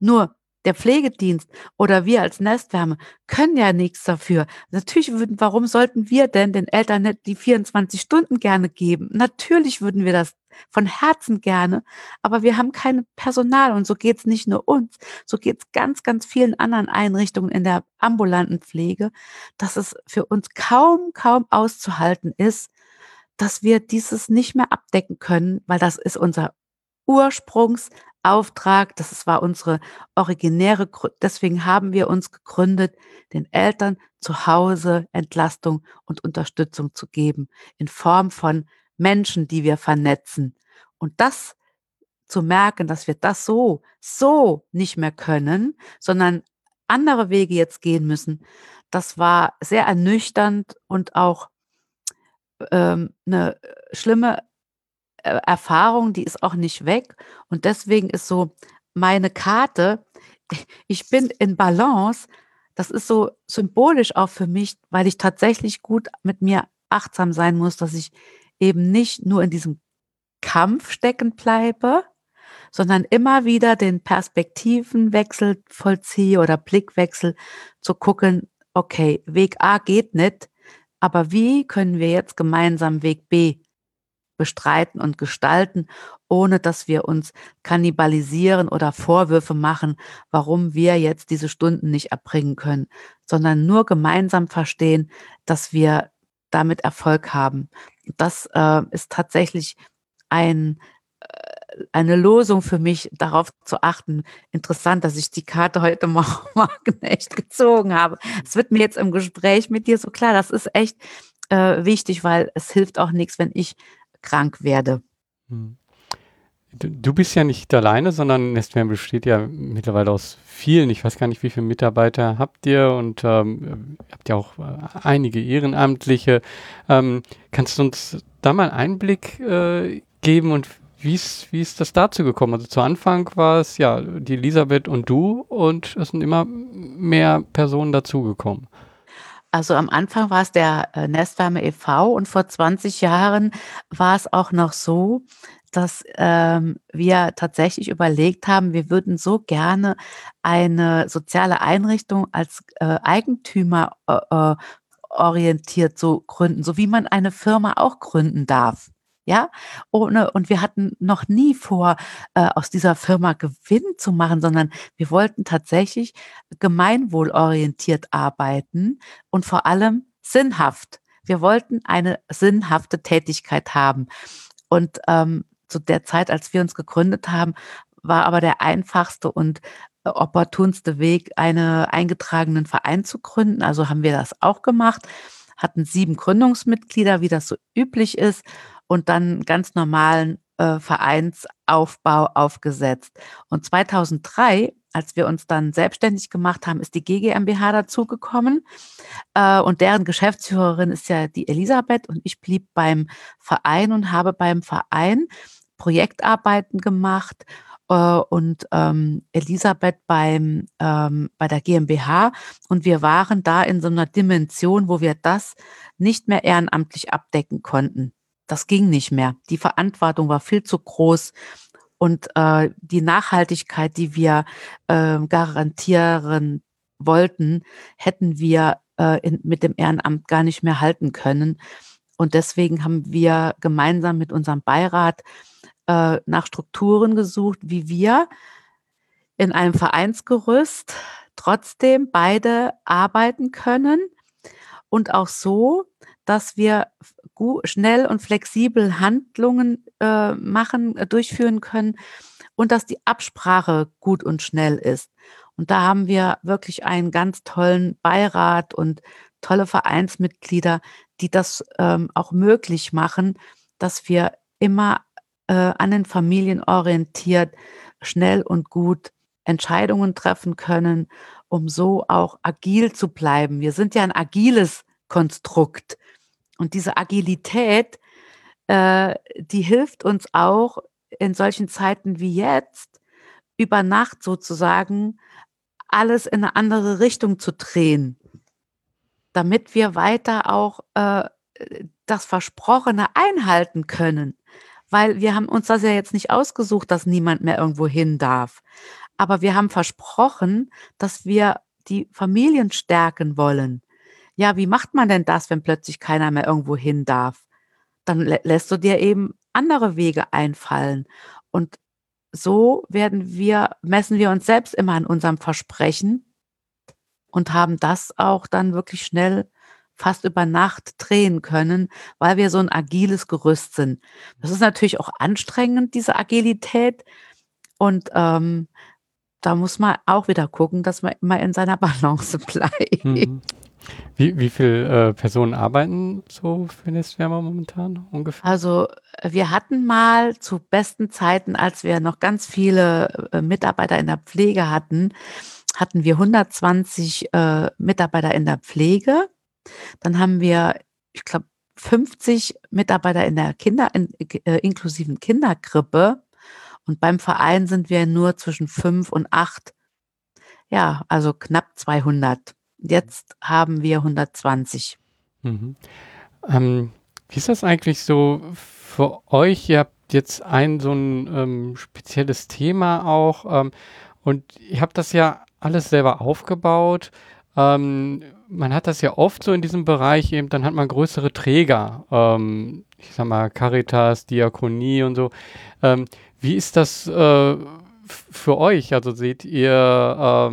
Nur der Pflegedienst oder wir als Nestwärme können ja nichts dafür. Natürlich würden, warum sollten wir denn den Eltern nicht die 24 Stunden gerne geben? Natürlich würden wir das von Herzen gerne, aber wir haben kein Personal und so geht es nicht nur uns, so geht es ganz, ganz vielen anderen Einrichtungen in der ambulanten Pflege, dass es für uns kaum, kaum auszuhalten ist, dass wir dieses nicht mehr abdecken können, weil das ist unser Ursprungs, Auftrag, das war unsere originäre, deswegen haben wir uns gegründet, den Eltern zu Hause Entlastung und Unterstützung zu geben in Form von Menschen, die wir vernetzen. Und das zu merken, dass wir das so, so nicht mehr können, sondern andere Wege jetzt gehen müssen, das war sehr ernüchternd und auch ähm, eine schlimme Erfahrung, die ist auch nicht weg. Und deswegen ist so meine Karte, ich bin in Balance, das ist so symbolisch auch für mich, weil ich tatsächlich gut mit mir achtsam sein muss, dass ich eben nicht nur in diesem Kampf stecken bleibe, sondern immer wieder den Perspektivenwechsel vollziehe oder Blickwechsel zu gucken, okay, Weg A geht nicht, aber wie können wir jetzt gemeinsam Weg B bestreiten und gestalten, ohne dass wir uns kannibalisieren oder Vorwürfe machen, warum wir jetzt diese Stunden nicht erbringen können, sondern nur gemeinsam verstehen, dass wir damit Erfolg haben. Das äh, ist tatsächlich ein, äh, eine Losung für mich, darauf zu achten. Interessant, dass ich die Karte heute Morgen echt gezogen habe. Es wird mir jetzt im Gespräch mit dir so klar, das ist echt äh, wichtig, weil es hilft auch nichts, wenn ich krank werde. Hm. Du bist ja nicht alleine, sondern Nestwärme besteht ja mittlerweile aus vielen. Ich weiß gar nicht, wie viele Mitarbeiter habt ihr und ähm, habt ja auch äh, einige Ehrenamtliche. Ähm, kannst du uns da mal einen Einblick äh, geben und wie ist, wie ist das dazu gekommen? Also zu Anfang war es ja die Elisabeth und du und es sind immer mehr Personen dazugekommen. Also am Anfang war es der äh, Nestwärme e.V. und vor 20 Jahren war es auch noch so, dass ähm, wir tatsächlich überlegt haben, wir würden so gerne eine soziale Einrichtung als äh, Eigentümer äh, äh orientiert so gründen, so wie man eine Firma auch gründen darf ja, ohne, und wir hatten noch nie vor, äh, aus dieser Firma Gewinn zu machen, sondern wir wollten tatsächlich gemeinwohlorientiert arbeiten und vor allem sinnhaft. Wir wollten eine sinnhafte Tätigkeit haben. Und ähm, zu der Zeit, als wir uns gegründet haben, war aber der einfachste und äh, opportunste Weg, einen eingetragenen Verein zu gründen. Also haben wir das auch gemacht, hatten sieben Gründungsmitglieder, wie das so üblich ist und dann ganz normalen äh, Vereinsaufbau aufgesetzt. Und 2003, als wir uns dann selbstständig gemacht haben, ist die GGMBH dazugekommen. Äh, und deren Geschäftsführerin ist ja die Elisabeth und ich blieb beim Verein und habe beim Verein Projektarbeiten gemacht äh, und ähm, Elisabeth beim, ähm, bei der GmbH. Und wir waren da in so einer Dimension, wo wir das nicht mehr ehrenamtlich abdecken konnten. Das ging nicht mehr. Die Verantwortung war viel zu groß. Und äh, die Nachhaltigkeit, die wir äh, garantieren wollten, hätten wir äh, in, mit dem Ehrenamt gar nicht mehr halten können. Und deswegen haben wir gemeinsam mit unserem Beirat äh, nach Strukturen gesucht, wie wir in einem Vereinsgerüst trotzdem beide arbeiten können und auch so, dass wir schnell und flexibel Handlungen äh, machen, äh, durchführen können und dass die Absprache gut und schnell ist. Und da haben wir wirklich einen ganz tollen Beirat und tolle Vereinsmitglieder, die das ähm, auch möglich machen, dass wir immer äh, an den Familien orientiert, schnell und gut Entscheidungen treffen können, um so auch agil zu bleiben. Wir sind ja ein agiles Konstrukt. Und diese Agilität, äh, die hilft uns auch in solchen Zeiten wie jetzt, über Nacht sozusagen alles in eine andere Richtung zu drehen, damit wir weiter auch äh, das Versprochene einhalten können. Weil wir haben uns das ja jetzt nicht ausgesucht, dass niemand mehr irgendwo hin darf. Aber wir haben versprochen, dass wir die Familien stärken wollen. Ja, wie macht man denn das, wenn plötzlich keiner mehr irgendwo hin darf? Dann lä lässt du dir eben andere Wege einfallen. Und so werden wir, messen wir uns selbst immer an unserem Versprechen und haben das auch dann wirklich schnell fast über Nacht drehen können, weil wir so ein agiles Gerüst sind. Das ist natürlich auch anstrengend, diese Agilität. Und ähm, da muss man auch wieder gucken, dass man immer in seiner Balance bleibt. Mhm. Wie, wie viele äh, Personen arbeiten so für Nestwärmer momentan ungefähr? Also wir hatten mal zu besten Zeiten, als wir noch ganz viele äh, Mitarbeiter in der Pflege hatten, hatten wir 120 äh, Mitarbeiter in der Pflege. Dann haben wir, ich glaube, 50 Mitarbeiter in der Kinder, in, äh, inklusiven Kindergrippe. Und beim Verein sind wir nur zwischen fünf und acht. Ja, also knapp 200. Jetzt haben wir 120. Mhm. Ähm, wie ist das eigentlich so für euch? Ihr habt jetzt ein so ein ähm, spezielles Thema auch ähm, und ihr habt das ja alles selber aufgebaut. Ähm, man hat das ja oft so in diesem Bereich eben, dann hat man größere Träger, ähm, ich sag mal Caritas, Diakonie und so. Ähm, wie ist das äh, für euch? Also seht ihr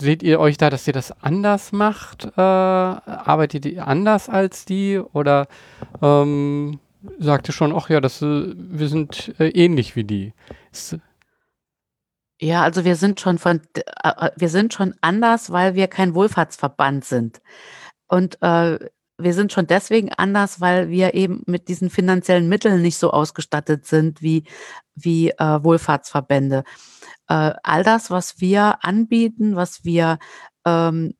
seht ihr euch da, dass ihr das anders macht? Äh, arbeitet ihr anders als die? Oder ähm, sagt ihr schon, ach ja, das, äh, wir sind äh, ähnlich wie die? Ist, ja, also wir sind schon von, äh, äh, wir sind schon anders, weil wir kein Wohlfahrtsverband sind. Und wir sind schon deswegen anders, weil wir eben mit diesen finanziellen Mitteln nicht so ausgestattet sind wie, wie Wohlfahrtsverbände äh, all das, was wir anbieten, was wir ähm,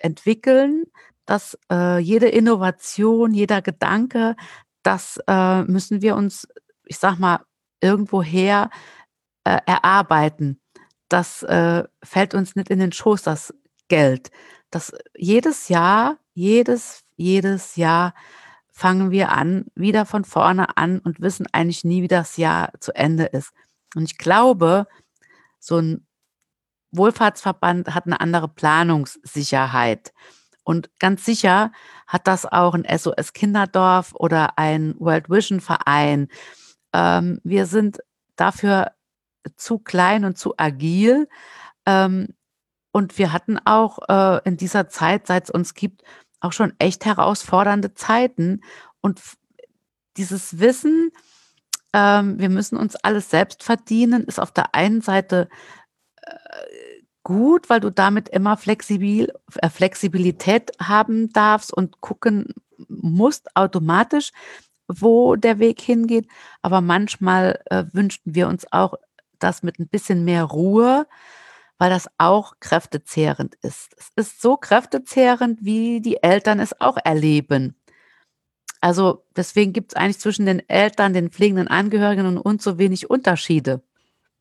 entwickeln, dass äh, jede Innovation, jeder Gedanke, das äh, müssen wir uns, ich sag mal, irgendwoher äh, erarbeiten. Das äh, fällt uns nicht in den Schoß, das Geld. Das jedes Jahr, jedes, jedes Jahr fangen wir an, wieder von vorne an und wissen eigentlich nie, wie das Jahr zu Ende ist. Und ich glaube, so ein Wohlfahrtsverband hat eine andere Planungssicherheit. Und ganz sicher hat das auch ein SOS Kinderdorf oder ein World Vision Verein. Ähm, wir sind dafür zu klein und zu agil. Ähm, und wir hatten auch äh, in dieser Zeit, seit es uns gibt, auch schon echt herausfordernde Zeiten. Und dieses Wissen, ähm, wir müssen uns alles selbst verdienen, ist auf der einen Seite äh, gut, weil du damit immer flexibil, äh, Flexibilität haben darfst und gucken musst automatisch, wo der Weg hingeht. Aber manchmal äh, wünschten wir uns auch das mit ein bisschen mehr Ruhe, weil das auch kräftezehrend ist. Es ist so kräftezehrend, wie die Eltern es auch erleben. Also deswegen gibt es eigentlich zwischen den Eltern, den pflegenden Angehörigen und uns so wenig Unterschiede.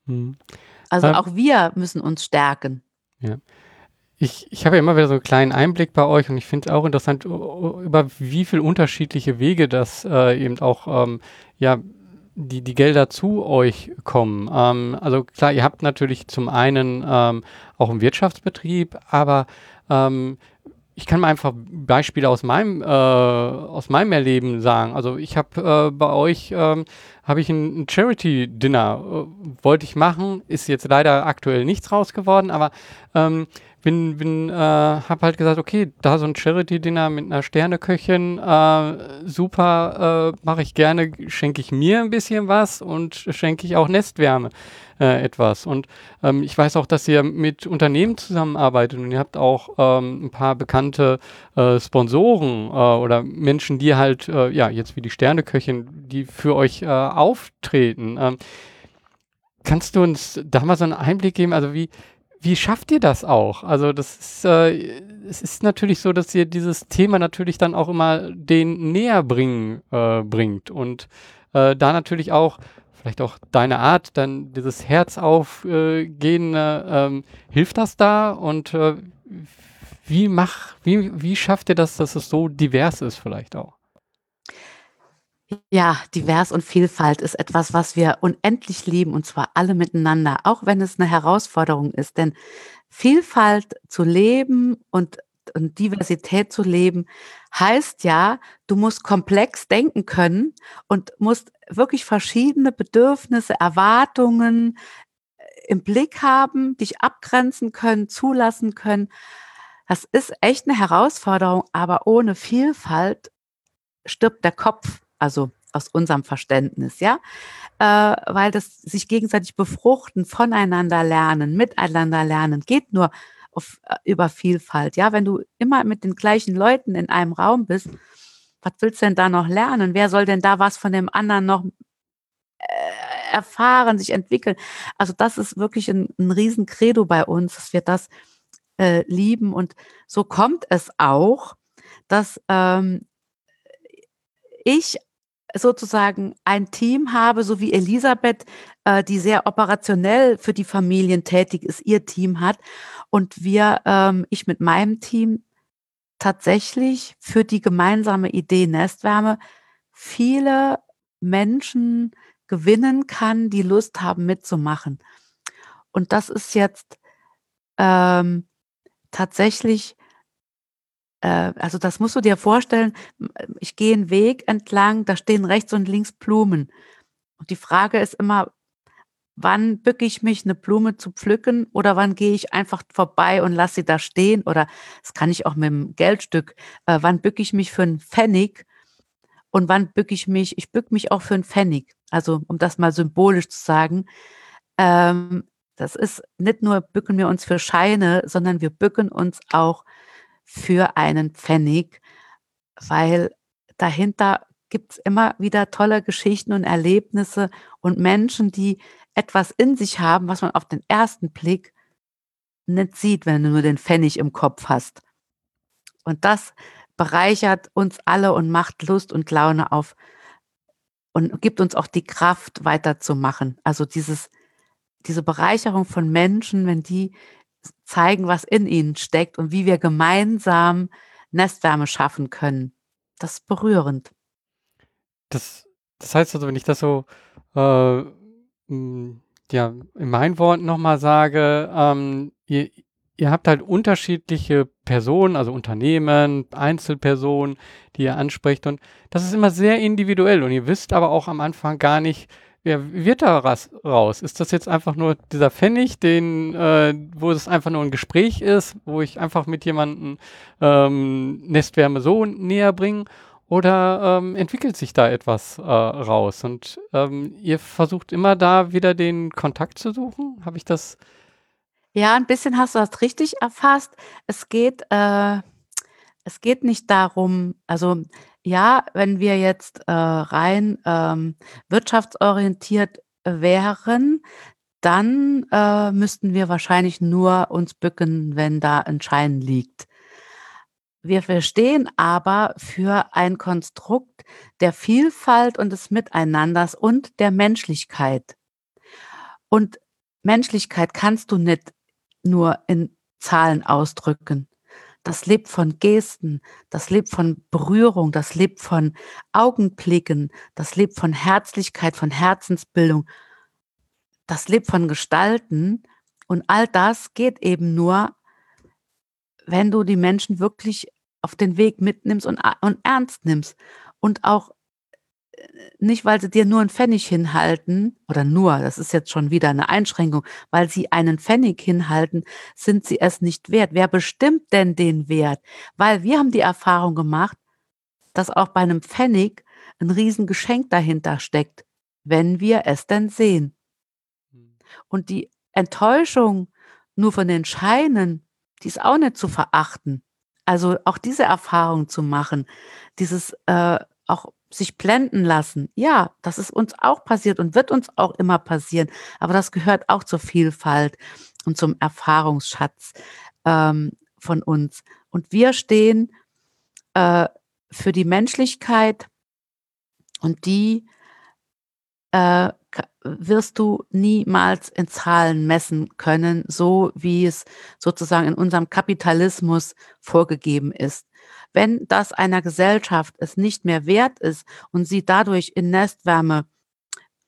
Hm. Also ähm, auch wir müssen uns stärken. Ja. Ich, ich habe ja immer wieder so einen kleinen Einblick bei euch und ich finde es auch interessant, über wie viele unterschiedliche Wege das äh, eben auch, ähm, ja, die, die Gelder zu euch kommen. Ähm, also klar, ihr habt natürlich zum einen ähm, auch einen Wirtschaftsbetrieb, aber ähm, ich kann mal einfach Beispiele aus meinem, äh, aus meinem Erleben sagen. Also ich habe äh, bei euch, ähm, habe ich ein, ein Charity-Dinner, äh, wollte ich machen, ist jetzt leider aktuell nichts raus geworden, aber ähm, bin, bin, äh, habe halt gesagt, okay, da so ein Charity-Dinner mit einer Sterneköchin, äh, super, äh, mache ich gerne, schenke ich mir ein bisschen was und schenke ich auch Nestwärme äh, etwas. Und ähm, ich weiß auch, dass ihr mit Unternehmen zusammenarbeitet und ihr habt auch ähm, ein paar bekannte äh, Sponsoren äh, oder Menschen, die halt, äh, ja, jetzt wie die Sterneköchin, die für euch äh, auftreten. Ähm, kannst du uns da mal so einen Einblick geben? Also wie, wie schafft ihr das auch? Also das ist, äh, es ist natürlich so, dass ihr dieses Thema natürlich dann auch immer den näher bringen äh, bringt und äh, da natürlich auch vielleicht auch deine Art, dann dieses Herz aufgehen, äh, ähm, hilft das da und äh, wie mach, wie, wie schafft ihr das, dass es so divers ist vielleicht auch? Ja, divers und Vielfalt ist etwas, was wir unendlich lieben und zwar alle miteinander, auch wenn es eine Herausforderung ist. Denn Vielfalt zu leben und, und Diversität zu leben heißt ja, du musst komplex denken können und musst wirklich verschiedene Bedürfnisse, Erwartungen äh, im Blick haben, dich abgrenzen können, zulassen können. Das ist echt eine Herausforderung, aber ohne Vielfalt stirbt der Kopf also aus unserem Verständnis, ja, äh, weil das sich gegenseitig befruchten, voneinander lernen, miteinander lernen, geht nur auf, äh, über Vielfalt, ja, wenn du immer mit den gleichen Leuten in einem Raum bist, was willst du denn da noch lernen? Wer soll denn da was von dem anderen noch äh, erfahren, sich entwickeln? Also das ist wirklich ein, ein Riesencredo bei uns, dass wir das äh, lieben und so kommt es auch, dass ähm, ich sozusagen ein Team habe, so wie Elisabeth, äh, die sehr operationell für die Familien tätig ist, ihr Team hat. Und wir, ähm, ich mit meinem Team tatsächlich für die gemeinsame Idee Nestwärme viele Menschen gewinnen kann, die Lust haben mitzumachen. Und das ist jetzt ähm, tatsächlich also das musst du dir vorstellen, ich gehe einen Weg entlang, da stehen rechts und links Blumen. Und die Frage ist immer, wann bücke ich mich, eine Blume zu pflücken oder wann gehe ich einfach vorbei und lasse sie da stehen oder das kann ich auch mit dem Geldstück, äh, wann bücke ich mich für einen Pfennig und wann bücke ich mich, ich bücke mich auch für einen Pfennig. Also um das mal symbolisch zu sagen, ähm, das ist nicht nur bücken wir uns für Scheine, sondern wir bücken uns auch für einen Pfennig, weil dahinter gibt es immer wieder tolle Geschichten und Erlebnisse und Menschen, die etwas in sich haben, was man auf den ersten Blick nicht sieht, wenn du nur den Pfennig im Kopf hast. Und das bereichert uns alle und macht Lust und Laune auf und gibt uns auch die Kraft weiterzumachen. Also dieses, diese Bereicherung von Menschen, wenn die zeigen, was in ihnen steckt und wie wir gemeinsam Nestwärme schaffen können. Das ist berührend. Das, das heißt also, wenn ich das so äh, ja, in meinen Worten nochmal sage, ähm, ihr, ihr habt halt unterschiedliche Personen, also Unternehmen, Einzelpersonen, die ihr ansprecht und das ist immer sehr individuell und ihr wisst aber auch am Anfang gar nicht, wie wird da raus? Ist das jetzt einfach nur dieser Pfennig, den, äh, wo es einfach nur ein Gespräch ist, wo ich einfach mit jemandem ähm, Nestwärme so näher bringe? Oder ähm, entwickelt sich da etwas äh, raus? Und ähm, ihr versucht immer da wieder den Kontakt zu suchen? Habe ich das? Ja, ein bisschen hast du das richtig erfasst. Es geht, äh, es geht nicht darum, also ja, wenn wir jetzt, äh, rein, ähm, wirtschaftsorientiert wären, dann, äh, müssten wir wahrscheinlich nur uns bücken, wenn da ein Schein liegt. Wir verstehen aber für ein Konstrukt der Vielfalt und des Miteinanders und der Menschlichkeit. Und Menschlichkeit kannst du nicht nur in Zahlen ausdrücken. Das lebt von Gesten, das lebt von Berührung, das lebt von Augenblicken, das lebt von Herzlichkeit, von Herzensbildung, das lebt von Gestalten. Und all das geht eben nur, wenn du die Menschen wirklich auf den Weg mitnimmst und, und ernst nimmst und auch nicht, weil sie dir nur einen Pfennig hinhalten, oder nur, das ist jetzt schon wieder eine Einschränkung, weil sie einen Pfennig hinhalten, sind sie es nicht wert. Wer bestimmt denn den Wert? Weil wir haben die Erfahrung gemacht, dass auch bei einem Pfennig ein Riesengeschenk dahinter steckt, wenn wir es denn sehen. Hm. Und die Enttäuschung nur von den Scheinen, die ist auch nicht zu verachten. Also auch diese Erfahrung zu machen, dieses äh, auch sich blenden lassen. Ja, das ist uns auch passiert und wird uns auch immer passieren. Aber das gehört auch zur Vielfalt und zum Erfahrungsschatz ähm, von uns. Und wir stehen äh, für die Menschlichkeit und die äh, wirst du niemals in Zahlen messen können, so wie es sozusagen in unserem Kapitalismus vorgegeben ist. Wenn das einer Gesellschaft es nicht mehr wert ist und sie dadurch in Nestwärme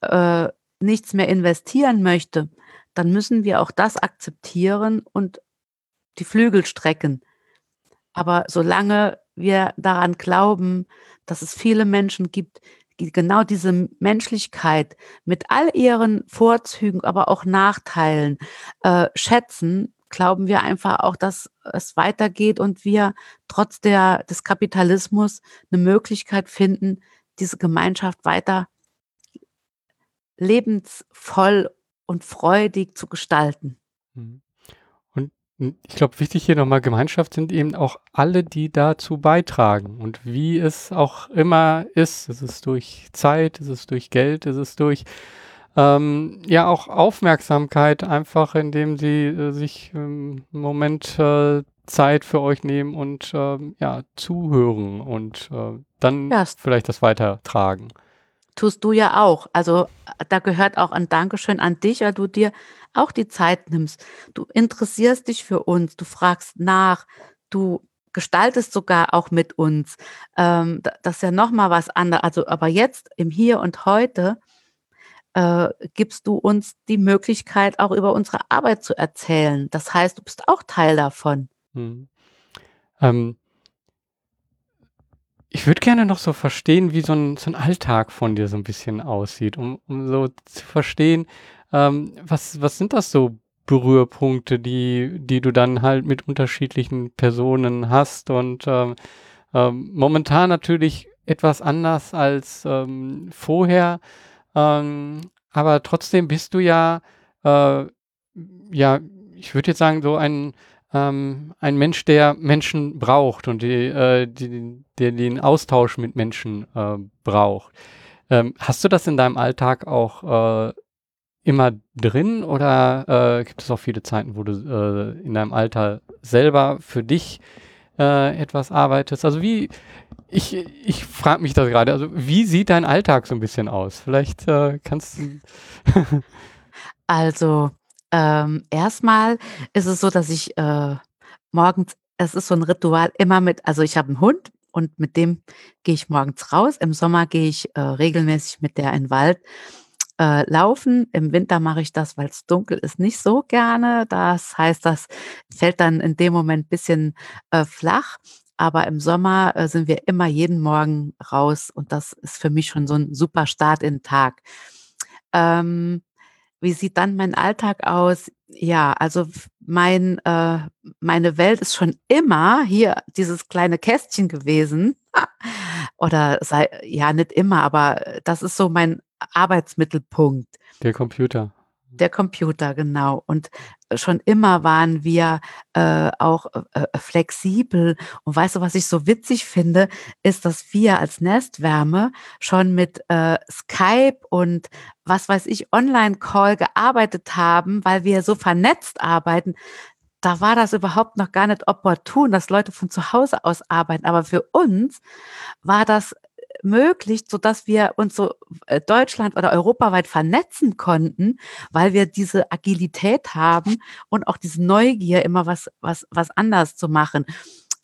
äh, nichts mehr investieren möchte, dann müssen wir auch das akzeptieren und die Flügel strecken. Aber solange wir daran glauben, dass es viele Menschen gibt, genau diese Menschlichkeit mit all ihren Vorzügen, aber auch Nachteilen äh, schätzen, glauben wir einfach auch, dass es weitergeht und wir trotz der, des Kapitalismus eine Möglichkeit finden, diese Gemeinschaft weiter lebensvoll und freudig zu gestalten. Mhm. Ich glaube, wichtig hier nochmal, Gemeinschaft sind eben auch alle, die dazu beitragen. Und wie es auch immer ist, ist es durch Zeit, ist es durch Geld, ist es durch ähm, ja auch Aufmerksamkeit, einfach indem sie äh, sich einen Moment äh, Zeit für euch nehmen und ähm, ja, zuhören und äh, dann ja. vielleicht das weitertragen tust du ja auch. Also da gehört auch ein Dankeschön an dich, weil du dir auch die Zeit nimmst. Du interessierst dich für uns, du fragst nach, du gestaltest sogar auch mit uns. Ähm, das ist ja nochmal was anderes. Also, aber jetzt im Hier und Heute äh, gibst du uns die Möglichkeit, auch über unsere Arbeit zu erzählen. Das heißt, du bist auch Teil davon. Hm. Ähm, ich würde gerne noch so verstehen, wie so ein, so ein Alltag von dir so ein bisschen aussieht, um, um so zu verstehen, ähm, was, was sind das so Berührpunkte, die, die du dann halt mit unterschiedlichen Personen hast und ähm, ähm, momentan natürlich etwas anders als ähm, vorher, ähm, aber trotzdem bist du ja, äh, ja, ich würde jetzt sagen, so ein, ähm, ein Mensch, der Menschen braucht und die, äh, die, der den Austausch mit Menschen äh, braucht. Ähm, hast du das in deinem Alltag auch äh, immer drin oder äh, gibt es auch viele Zeiten, wo du äh, in deinem Alter selber für dich äh, etwas arbeitest? Also wie, ich, ich frage mich das gerade, also wie sieht dein Alltag so ein bisschen aus? Vielleicht kannst du... also ähm, erstmal ist es so, dass ich äh, morgens, es ist so ein Ritual immer mit, also ich habe einen Hund und mit dem gehe ich morgens raus. Im Sommer gehe ich äh, regelmäßig mit der in den Wald äh, laufen. Im Winter mache ich das, weil es dunkel ist, nicht so gerne. Das heißt, das fällt dann in dem Moment ein bisschen äh, flach. Aber im Sommer äh, sind wir immer jeden Morgen raus und das ist für mich schon so ein super Start in den Tag. Ähm, wie sieht dann mein Alltag aus? Ja, also mein, äh, meine Welt ist schon immer hier dieses kleine Kästchen gewesen. Oder sei, ja, nicht immer, aber das ist so mein Arbeitsmittelpunkt. Der Computer. Der Computer, genau. Und schon immer waren wir äh, auch äh, äh, flexibel. Und weißt du, was ich so witzig finde, ist, dass wir als Nestwärme schon mit äh, Skype und was weiß ich, Online-Call gearbeitet haben, weil wir so vernetzt arbeiten. Da war das überhaupt noch gar nicht opportun, dass Leute von zu Hause aus arbeiten. Aber für uns war das möglich, so dass wir uns so äh, Deutschland oder europaweit vernetzen konnten, weil wir diese Agilität haben und auch diese Neugier, immer was, was, was anders zu machen.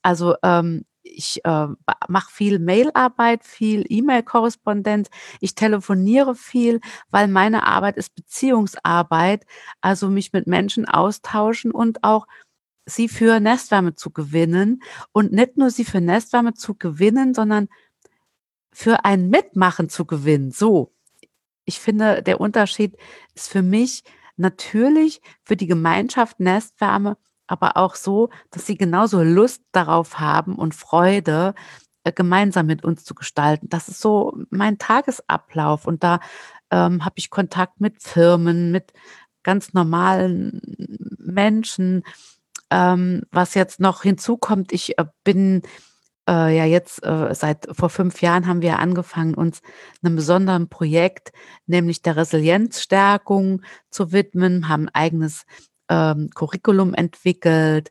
Also ähm, ich äh, mache viel Mailarbeit, viel E-Mail-Korrespondenz. Ich telefoniere viel, weil meine Arbeit ist Beziehungsarbeit, also mich mit Menschen austauschen und auch sie für Nestwärme zu gewinnen und nicht nur sie für Nestwärme zu gewinnen, sondern für ein Mitmachen zu gewinnen. So, ich finde, der Unterschied ist für mich natürlich für die Gemeinschaft Nestwärme, aber auch so, dass sie genauso Lust darauf haben und Freude, äh, gemeinsam mit uns zu gestalten. Das ist so mein Tagesablauf und da ähm, habe ich Kontakt mit Firmen, mit ganz normalen Menschen. Ähm, was jetzt noch hinzukommt, ich äh, bin äh, ja jetzt äh, seit vor fünf Jahren haben wir angefangen, uns einem besonderen Projekt, nämlich der Resilienzstärkung zu widmen, haben ein eigenes ähm, Curriculum entwickelt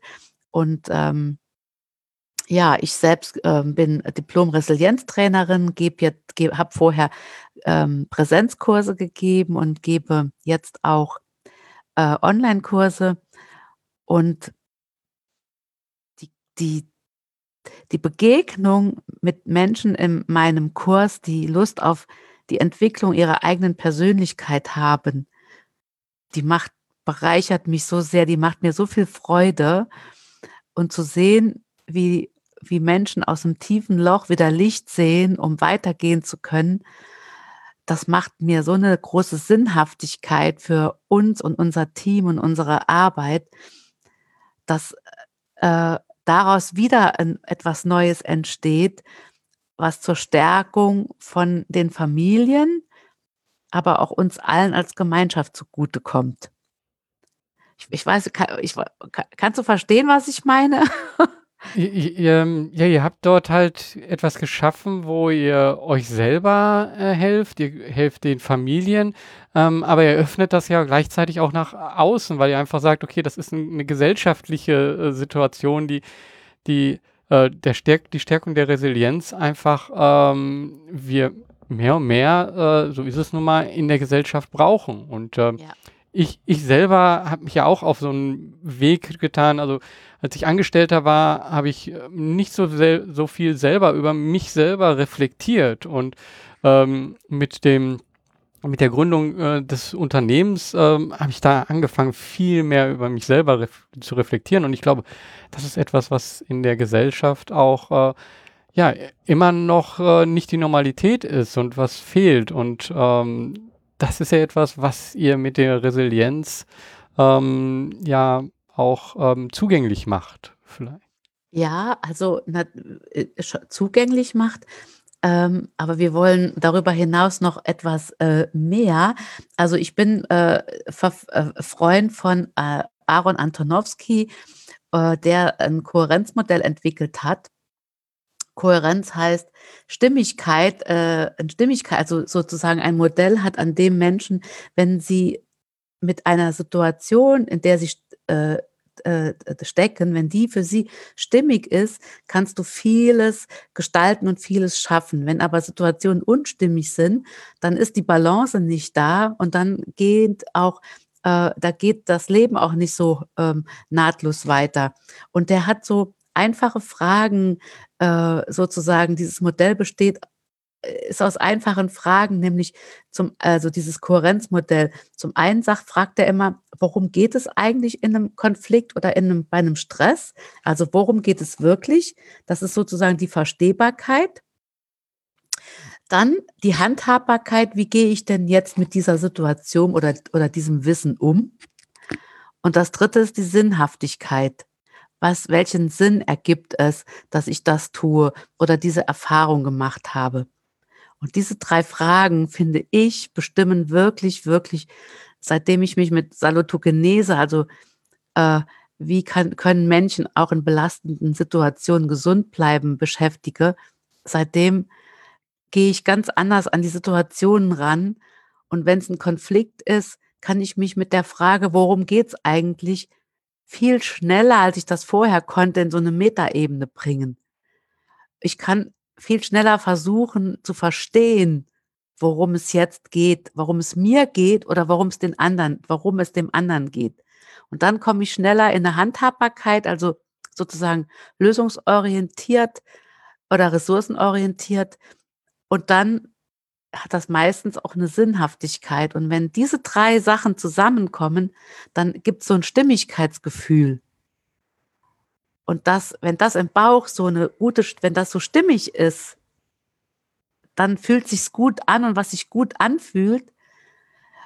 und ähm, ja, ich selbst ähm, bin Diplom-Resilienztrainerin, habe vorher ähm, Präsenzkurse gegeben und gebe jetzt auch äh, Online-Kurse und die, die, die Begegnung mit Menschen in meinem Kurs, die Lust auf die Entwicklung ihrer eigenen Persönlichkeit haben, die macht, bereichert mich so sehr, die macht mir so viel Freude. Und zu sehen, wie wie Menschen aus dem tiefen Loch wieder Licht sehen, um weitergehen zu können, das macht mir so eine große Sinnhaftigkeit für uns und unser Team und unsere Arbeit, dass äh, daraus wieder ein, etwas Neues entsteht, was zur Stärkung von den Familien, aber auch uns allen als Gemeinschaft zugutekommt. Ich, ich weiß, kann, ich, kannst du verstehen, was ich meine? ja, ihr habt dort halt etwas geschaffen, wo ihr euch selber äh, helft, ihr helft den Familien, ähm, aber ihr öffnet das ja gleichzeitig auch nach außen, weil ihr einfach sagt, okay, das ist ein, eine gesellschaftliche äh, Situation, die, die, äh, der Stärk die Stärkung der Resilienz einfach ähm, wir mehr und mehr, äh, so ist es nun mal, in der Gesellschaft brauchen. Und ähm, ja ich, ich selber habe mich ja auch auf so einen Weg getan. Also als ich Angestellter war, habe ich äh, nicht so, so viel selber über mich selber reflektiert. Und ähm, mit dem mit der Gründung äh, des Unternehmens ähm, habe ich da angefangen, viel mehr über mich selber ref zu reflektieren. Und ich glaube, das ist etwas, was in der Gesellschaft auch äh, ja immer noch äh, nicht die Normalität ist und was fehlt. Und ähm, das ist ja etwas, was ihr mit der Resilienz ähm, ja auch ähm, zugänglich macht, vielleicht. Ja, also na, äh, zugänglich macht. Ähm, aber wir wollen darüber hinaus noch etwas äh, mehr. Also ich bin äh, äh Freund von äh, Aaron Antonowski, äh, der ein Kohärenzmodell entwickelt hat. Kohärenz heißt Stimmigkeit, äh, Stimmigkeit, also sozusagen ein Modell hat, an dem Menschen, wenn sie mit einer Situation, in der sie äh, äh, stecken, wenn die für sie stimmig ist, kannst du vieles gestalten und vieles schaffen. Wenn aber Situationen unstimmig sind, dann ist die Balance nicht da und dann geht auch äh, da geht das Leben auch nicht so ähm, nahtlos weiter. Und der hat so einfache Fragen äh, sozusagen, dieses Modell besteht äh, ist aus einfachen Fragen, nämlich zum, also dieses Kohärenzmodell. Zum einen sagt, fragt er immer, worum geht es eigentlich in einem Konflikt oder in einem, bei einem Stress? Also worum geht es wirklich? Das ist sozusagen die Verstehbarkeit. Dann die Handhabbarkeit, wie gehe ich denn jetzt mit dieser Situation oder, oder diesem Wissen um? Und das dritte ist die Sinnhaftigkeit was, welchen Sinn ergibt es, dass ich das tue oder diese Erfahrung gemacht habe? Und diese drei Fragen, finde ich, bestimmen wirklich, wirklich, seitdem ich mich mit Salutogenese, also äh, wie kann, können Menschen auch in belastenden Situationen gesund bleiben, beschäftige, seitdem gehe ich ganz anders an die Situationen ran. Und wenn es ein Konflikt ist, kann ich mich mit der Frage, worum geht es eigentlich, viel schneller, als ich das vorher konnte, in so eine Metaebene bringen. Ich kann viel schneller versuchen zu verstehen, worum es jetzt geht, warum es mir geht oder warum es den anderen, warum es dem anderen geht. Und dann komme ich schneller in eine Handhabbarkeit, also sozusagen lösungsorientiert oder ressourcenorientiert. Und dann hat das meistens auch eine Sinnhaftigkeit. Und wenn diese drei Sachen zusammenkommen, dann gibt es so ein Stimmigkeitsgefühl. Und das, wenn das im Bauch so eine gute, wenn das so stimmig ist, dann fühlt sich's gut an und was sich gut anfühlt,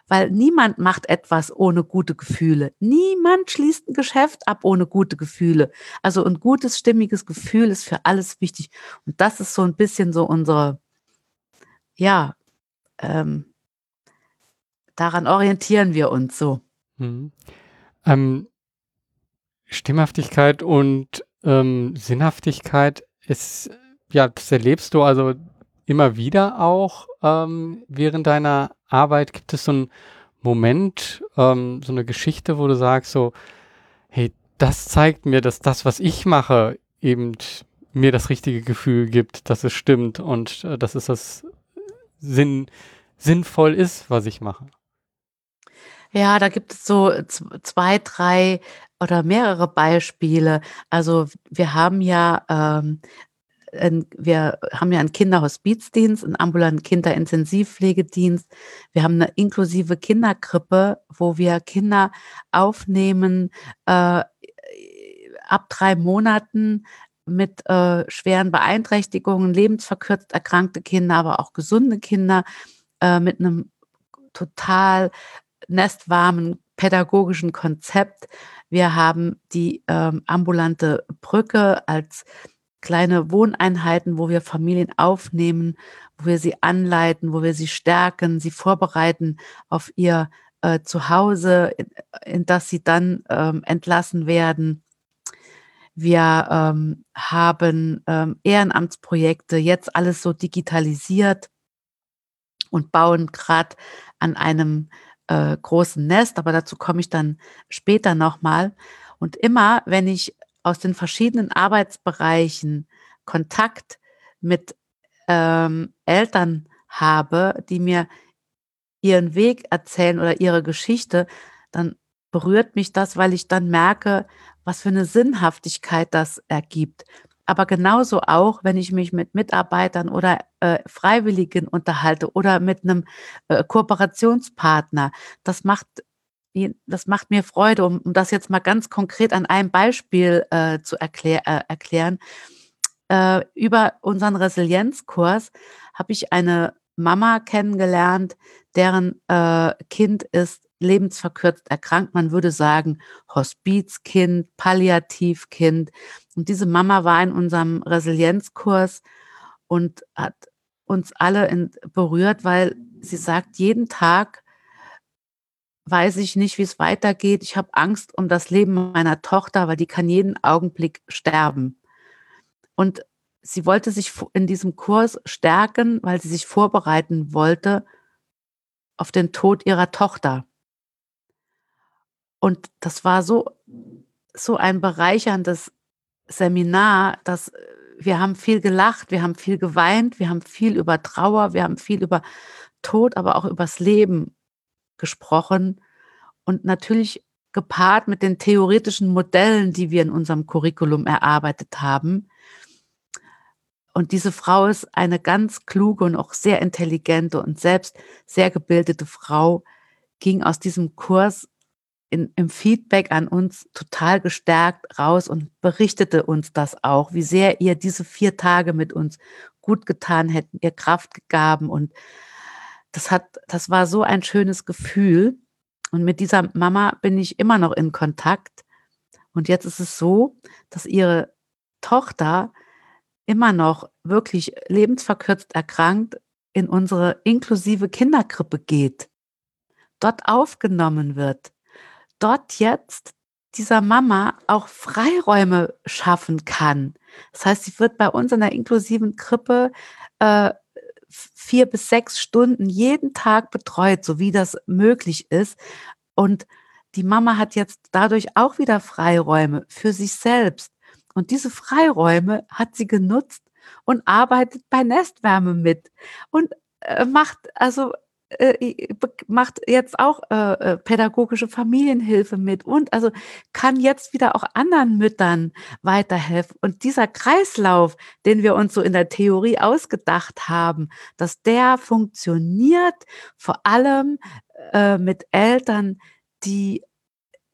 weil niemand macht etwas ohne gute Gefühle. Niemand schließt ein Geschäft ab ohne gute Gefühle. Also ein gutes, stimmiges Gefühl ist für alles wichtig. Und das ist so ein bisschen so unsere, ja, ähm, daran orientieren wir uns so. Mhm. Ähm, Stimmhaftigkeit und ähm, Sinnhaftigkeit ist ja, das erlebst du also immer wieder auch ähm, während deiner Arbeit. Gibt es so einen Moment, ähm, so eine Geschichte, wo du sagst so, hey, das zeigt mir, dass das, was ich mache, eben mir das richtige Gefühl gibt, dass es stimmt und äh, dass es das Sinn, sinnvoll ist, was ich mache. Ja, da gibt es so zwei, drei oder mehrere Beispiele. Also wir haben ja ähm, wir haben ja einen Kinderhospizdienst, einen ambulanten Kinderintensivpflegedienst. Wir haben eine inklusive Kinderkrippe, wo wir Kinder aufnehmen äh, ab drei Monaten mit äh, schweren Beeinträchtigungen, lebensverkürzt erkrankte Kinder, aber auch gesunde Kinder äh, mit einem total nestwarmen pädagogischen Konzept. Wir haben die ähm, ambulante Brücke als kleine Wohneinheiten, wo wir Familien aufnehmen, wo wir sie anleiten, wo wir sie stärken, sie vorbereiten auf ihr äh, Zuhause, in, in das sie dann ähm, entlassen werden. Wir ähm, haben ähm, Ehrenamtsprojekte, jetzt alles so digitalisiert und bauen gerade an einem äh, großen Nest, aber dazu komme ich dann später nochmal. Und immer, wenn ich aus den verschiedenen Arbeitsbereichen Kontakt mit ähm, Eltern habe, die mir ihren Weg erzählen oder ihre Geschichte, dann berührt mich das, weil ich dann merke, was für eine Sinnhaftigkeit das ergibt. Aber genauso auch, wenn ich mich mit Mitarbeitern oder äh, Freiwilligen unterhalte oder mit einem äh, Kooperationspartner. Das macht, das macht mir Freude, um, um das jetzt mal ganz konkret an einem Beispiel äh, zu erklär, äh, erklären. Äh, über unseren Resilienzkurs habe ich eine Mama kennengelernt, deren äh, Kind ist lebensverkürzt erkrankt. Man würde sagen Hospizkind, Palliativkind. Und diese Mama war in unserem Resilienzkurs und hat uns alle berührt, weil sie sagt, jeden Tag weiß ich nicht, wie es weitergeht. Ich habe Angst um das Leben meiner Tochter, weil die kann jeden Augenblick sterben. Und sie wollte sich in diesem Kurs stärken, weil sie sich vorbereiten wollte auf den Tod ihrer Tochter. Und das war so, so ein bereicherndes Seminar, dass äh, wir haben viel gelacht, wir haben viel geweint, wir haben viel über Trauer, wir haben viel über Tod, aber auch übers Leben gesprochen und natürlich gepaart mit den theoretischen Modellen, die wir in unserem Curriculum erarbeitet haben. Und diese Frau ist eine ganz kluge und auch sehr intelligente und selbst sehr gebildete Frau, ging aus diesem Kurs in, im Feedback an uns total gestärkt raus und berichtete uns das auch, wie sehr ihr diese vier Tage mit uns gut getan hätten, ihr Kraft gegeben und das hat, das war so ein schönes Gefühl. Und mit dieser Mama bin ich immer noch in Kontakt. Und jetzt ist es so, dass ihre Tochter immer noch wirklich lebensverkürzt erkrankt in unsere inklusive Kinderkrippe geht, dort aufgenommen wird, dort jetzt dieser Mama auch Freiräume schaffen kann. Das heißt, sie wird bei uns in der inklusiven Krippe äh, vier bis sechs Stunden jeden Tag betreut, so wie das möglich ist. Und die Mama hat jetzt dadurch auch wieder Freiräume für sich selbst. Und diese Freiräume hat sie genutzt und arbeitet bei Nestwärme mit und äh, macht also äh, macht jetzt auch äh, äh, pädagogische Familienhilfe mit und also kann jetzt wieder auch anderen Müttern weiterhelfen. Und dieser Kreislauf, den wir uns so in der Theorie ausgedacht haben, dass der funktioniert vor allem äh, mit Eltern, die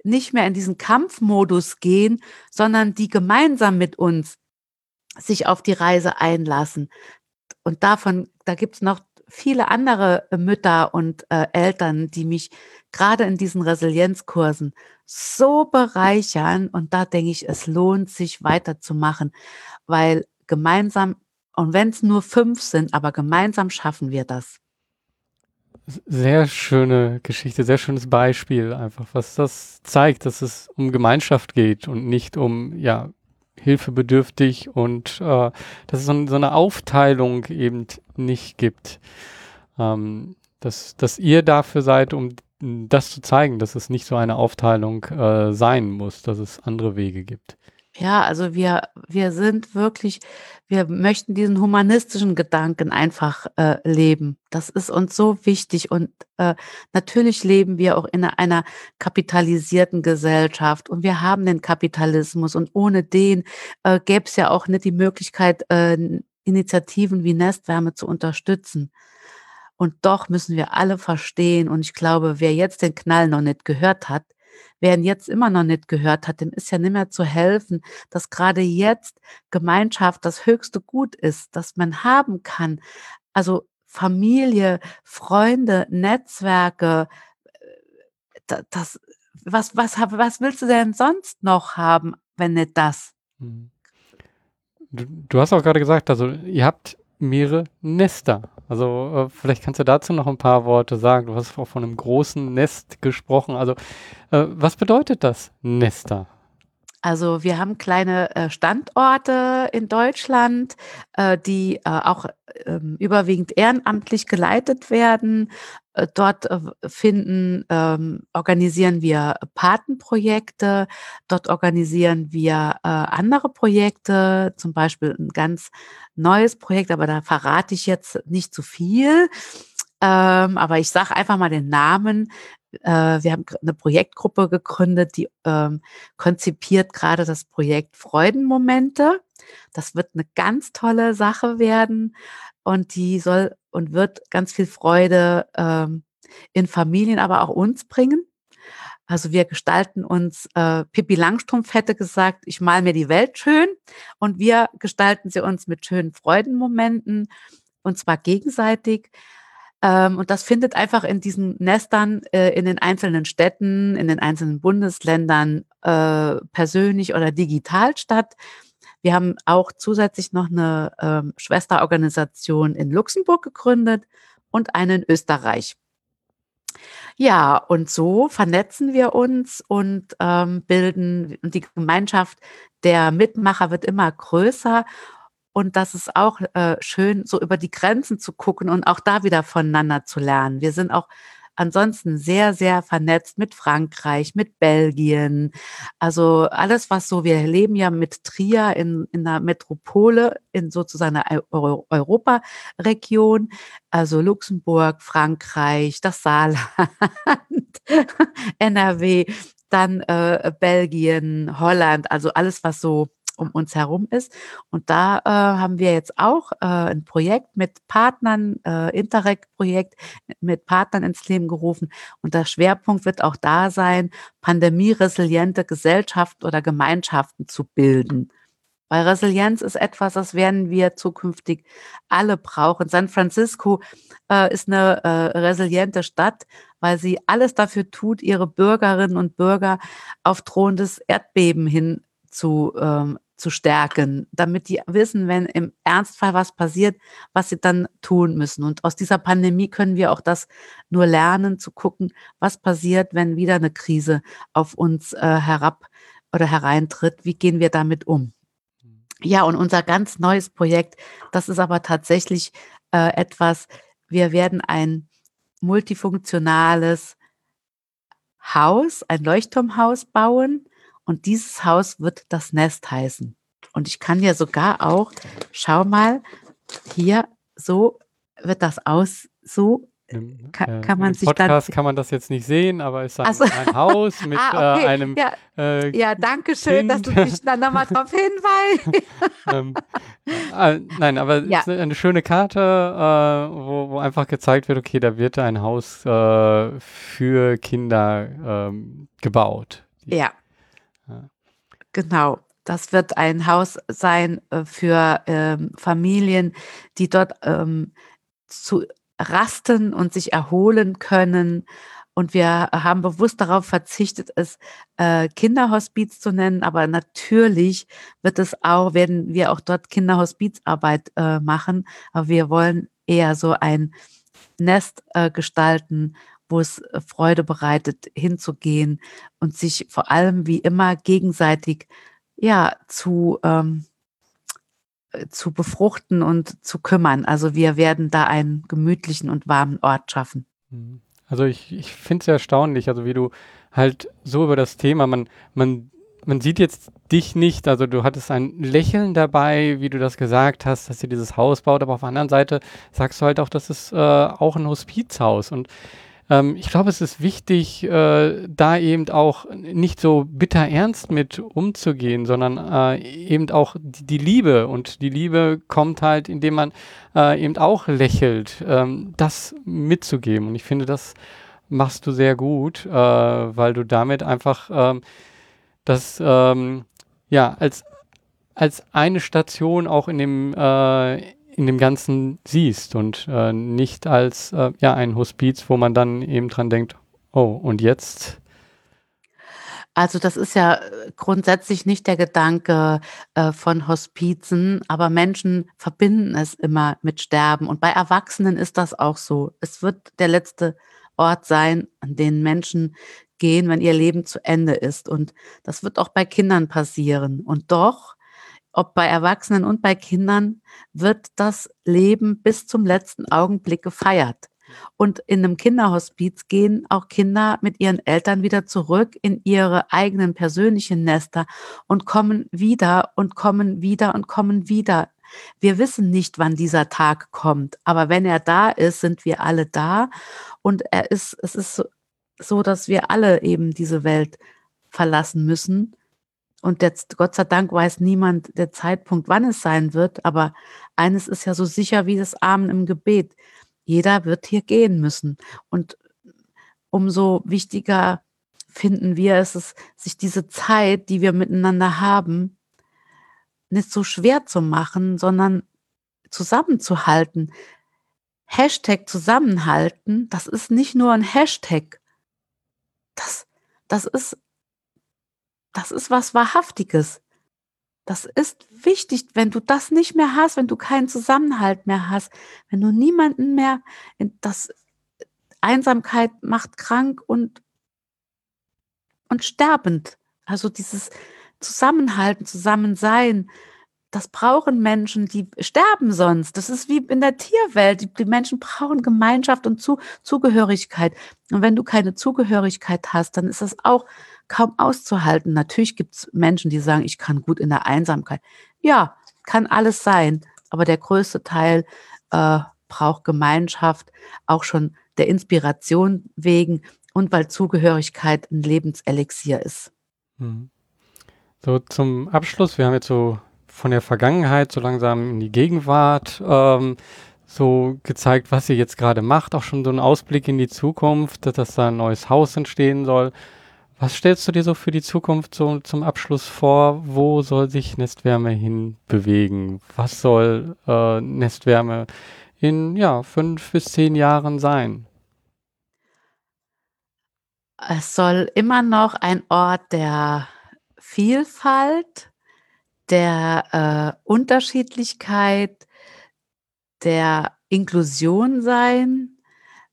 nicht mehr in diesen Kampfmodus gehen, sondern die gemeinsam mit uns sich auf die Reise einlassen. Und davon, da gibt es noch viele andere äh, Mütter und äh, Eltern, die mich gerade in diesen Resilienzkursen so bereichern. Und da denke ich, es lohnt sich weiterzumachen, weil gemeinsam, und wenn es nur fünf sind, aber gemeinsam schaffen wir das. Sehr schöne Geschichte, sehr schönes Beispiel einfach, was das zeigt, dass es um Gemeinschaft geht und nicht um, ja, hilfebedürftig und äh, dass es so, so, eine Aufteilung eben nicht gibt. Ähm, dass, dass ihr dafür seid, um das zu zeigen, dass es nicht so eine Aufteilung äh, sein muss, dass es andere Wege gibt. Ja, also wir, wir sind wirklich, wir möchten diesen humanistischen Gedanken einfach äh, leben. Das ist uns so wichtig. Und äh, natürlich leben wir auch in einer kapitalisierten Gesellschaft und wir haben den Kapitalismus und ohne den äh, gäbe es ja auch nicht die Möglichkeit, äh, Initiativen wie Nestwärme zu unterstützen. Und doch müssen wir alle verstehen, und ich glaube, wer jetzt den Knall noch nicht gehört hat, wer ihn jetzt immer noch nicht gehört hat, dem ist ja nicht mehr zu helfen, dass gerade jetzt Gemeinschaft das höchste Gut ist, das man haben kann. Also Familie, Freunde, Netzwerke, äh, das, was, was, was willst du denn sonst noch haben, wenn nicht das? Mhm. Du, du hast auch gerade gesagt, also ihr habt mehrere Nester. Also äh, vielleicht kannst du dazu noch ein paar Worte sagen. Du hast auch von einem großen Nest gesprochen. Also äh, was bedeutet das Nester? Also wir haben kleine äh, Standorte in Deutschland, äh, die äh, auch ähm, überwiegend ehrenamtlich geleitet werden. Äh, dort finden, ähm, organisieren wir Patenprojekte, dort organisieren wir andere Projekte, zum Beispiel ein ganz neues Projekt, aber da verrate ich jetzt nicht zu viel. Ähm, aber ich sage einfach mal den Namen. Äh, wir haben eine Projektgruppe gegründet, die ähm, konzipiert gerade das Projekt Freudenmomente. Das wird eine ganz tolle Sache werden und die soll und wird ganz viel Freude ähm, in Familien, aber auch uns bringen. Also wir gestalten uns, äh, Pippi Langstrumpf hätte gesagt, ich mal mir die Welt schön und wir gestalten sie uns mit schönen Freudenmomenten und zwar gegenseitig. Ähm, und das findet einfach in diesen Nestern äh, in den einzelnen Städten, in den einzelnen Bundesländern äh, persönlich oder digital statt. Wir haben auch zusätzlich noch eine ähm, Schwesterorganisation in Luxemburg gegründet und eine in Österreich. Ja, und so vernetzen wir uns und ähm, bilden, und die Gemeinschaft der Mitmacher wird immer größer und das ist auch äh, schön, so über die Grenzen zu gucken und auch da wieder voneinander zu lernen. Wir sind auch ansonsten sehr, sehr vernetzt mit Frankreich, mit Belgien. Also alles, was so, wir leben ja mit Trier in, in einer Metropole, in sozusagen einer Europaregion, also Luxemburg, Frankreich, das Saarland, NRW, dann äh, Belgien, Holland, also alles, was so um uns herum ist. Und da äh, haben wir jetzt auch äh, ein Projekt mit Partnern, äh, Interreg-Projekt mit Partnern ins Leben gerufen. Und der Schwerpunkt wird auch da sein, pandemieresiliente Gesellschaften oder Gemeinschaften zu bilden. Weil Resilienz ist etwas, das werden wir zukünftig alle brauchen. San Francisco äh, ist eine äh, resiliente Stadt, weil sie alles dafür tut, ihre Bürgerinnen und Bürger auf drohendes Erdbeben hin zu ähm, zu stärken, damit die wissen, wenn im Ernstfall was passiert, was sie dann tun müssen. Und aus dieser Pandemie können wir auch das nur lernen, zu gucken, was passiert, wenn wieder eine Krise auf uns äh, herab oder hereintritt. Wie gehen wir damit um? Ja, und unser ganz neues Projekt, das ist aber tatsächlich äh, etwas, wir werden ein multifunktionales Haus, ein Leuchtturmhaus bauen, und dieses Haus wird das Nest heißen. Und ich kann ja sogar auch, schau mal, hier, so wird das aus, so im, kann, kann man sich Podcast dann, kann man das jetzt nicht sehen, aber es ist ein, also, ein Haus mit ah, okay. äh, einem. Ja, äh, ja danke schön, dass du mich dann nochmal darauf hinweist. ähm, äh, nein, aber ja. es ist eine schöne Karte, äh, wo, wo, einfach gezeigt wird, okay, da wird ein Haus äh, für Kinder ähm, gebaut. Ja. Genau. Das wird ein Haus sein äh, für ähm, Familien, die dort ähm, zu rasten und sich erholen können. Und wir haben bewusst darauf verzichtet, es äh, Kinderhospiz zu nennen, aber natürlich wird es auch, werden wir auch dort Kinderhospizarbeit äh, machen. Aber wir wollen eher so ein Nest äh, gestalten, wo es äh, Freude bereitet, hinzugehen und sich vor allem wie immer gegenseitig ja, zu, ähm, äh, zu befruchten und zu kümmern. Also wir werden da einen gemütlichen und warmen Ort schaffen. Mhm. Also ich, ich finde es erstaunlich, also wie du halt so über das Thema, man, man, man sieht jetzt dich nicht, also du hattest ein Lächeln dabei, wie du das gesagt hast, dass ihr dieses Haus baut, aber auf der anderen Seite sagst du halt auch, das ist äh, auch ein Hospizhaus und ähm, ich glaube, es ist wichtig, äh, da eben auch nicht so bitter ernst mit umzugehen, sondern äh, eben auch die, die, Liebe. Und die Liebe kommt halt, indem man äh, eben auch lächelt, ähm, das mitzugeben. Und ich finde, das machst du sehr gut, äh, weil du damit einfach ähm, das ähm, ja als als eine Station auch in dem äh, in dem Ganzen siehst und äh, nicht als äh, ja ein Hospiz, wo man dann eben dran denkt, oh, und jetzt? Also das ist ja äh, grundsätzlich nicht der Gedanke äh, von Hospizen, aber Menschen verbinden es immer mit Sterben. Und bei Erwachsenen ist das auch so. Es wird der letzte Ort sein, an den Menschen gehen, wenn ihr Leben zu Ende ist. Und das wird auch bei Kindern passieren. Und doch ob bei Erwachsenen und bei Kindern, wird das Leben bis zum letzten Augenblick gefeiert. Und in einem Kinderhospiz gehen auch Kinder mit ihren Eltern wieder zurück in ihre eigenen persönlichen Nester und kommen wieder und kommen wieder und kommen wieder. Wir wissen nicht, wann dieser Tag kommt, aber wenn er da ist, sind wir alle da und er ist, es ist so, dass wir alle eben diese Welt verlassen müssen und jetzt, Gott sei Dank weiß niemand der Zeitpunkt, wann es sein wird, aber eines ist ja so sicher wie das Amen im Gebet. Jeder wird hier gehen müssen. Und umso wichtiger finden wir es, sich diese Zeit, die wir miteinander haben, nicht so schwer zu machen, sondern zusammenzuhalten. Hashtag zusammenhalten, das ist nicht nur ein Hashtag. Das, das ist das ist was Wahrhaftiges. Das ist wichtig, wenn du das nicht mehr hast, wenn du keinen Zusammenhalt mehr hast, wenn du niemanden mehr, das Einsamkeit macht krank und, und sterbend. Also dieses Zusammenhalten, Zusammensein, das brauchen Menschen, die sterben sonst. Das ist wie in der Tierwelt. Die, die Menschen brauchen Gemeinschaft und Zu, Zugehörigkeit. Und wenn du keine Zugehörigkeit hast, dann ist das auch kaum auszuhalten. Natürlich gibt es Menschen, die sagen, ich kann gut in der Einsamkeit. Ja, kann alles sein, aber der größte Teil äh, braucht Gemeinschaft, auch schon der Inspiration wegen und weil Zugehörigkeit ein Lebenselixier ist. Mhm. So zum Abschluss, wir haben jetzt so von der Vergangenheit so langsam in die Gegenwart ähm, so gezeigt, was ihr jetzt gerade macht, auch schon so ein Ausblick in die Zukunft, dass da ein neues Haus entstehen soll. Was stellst du dir so für die Zukunft so zum Abschluss vor? Wo soll sich Nestwärme hin bewegen? Was soll äh, Nestwärme in ja, fünf bis zehn Jahren sein? Es soll immer noch ein Ort der Vielfalt, der äh, Unterschiedlichkeit, der Inklusion sein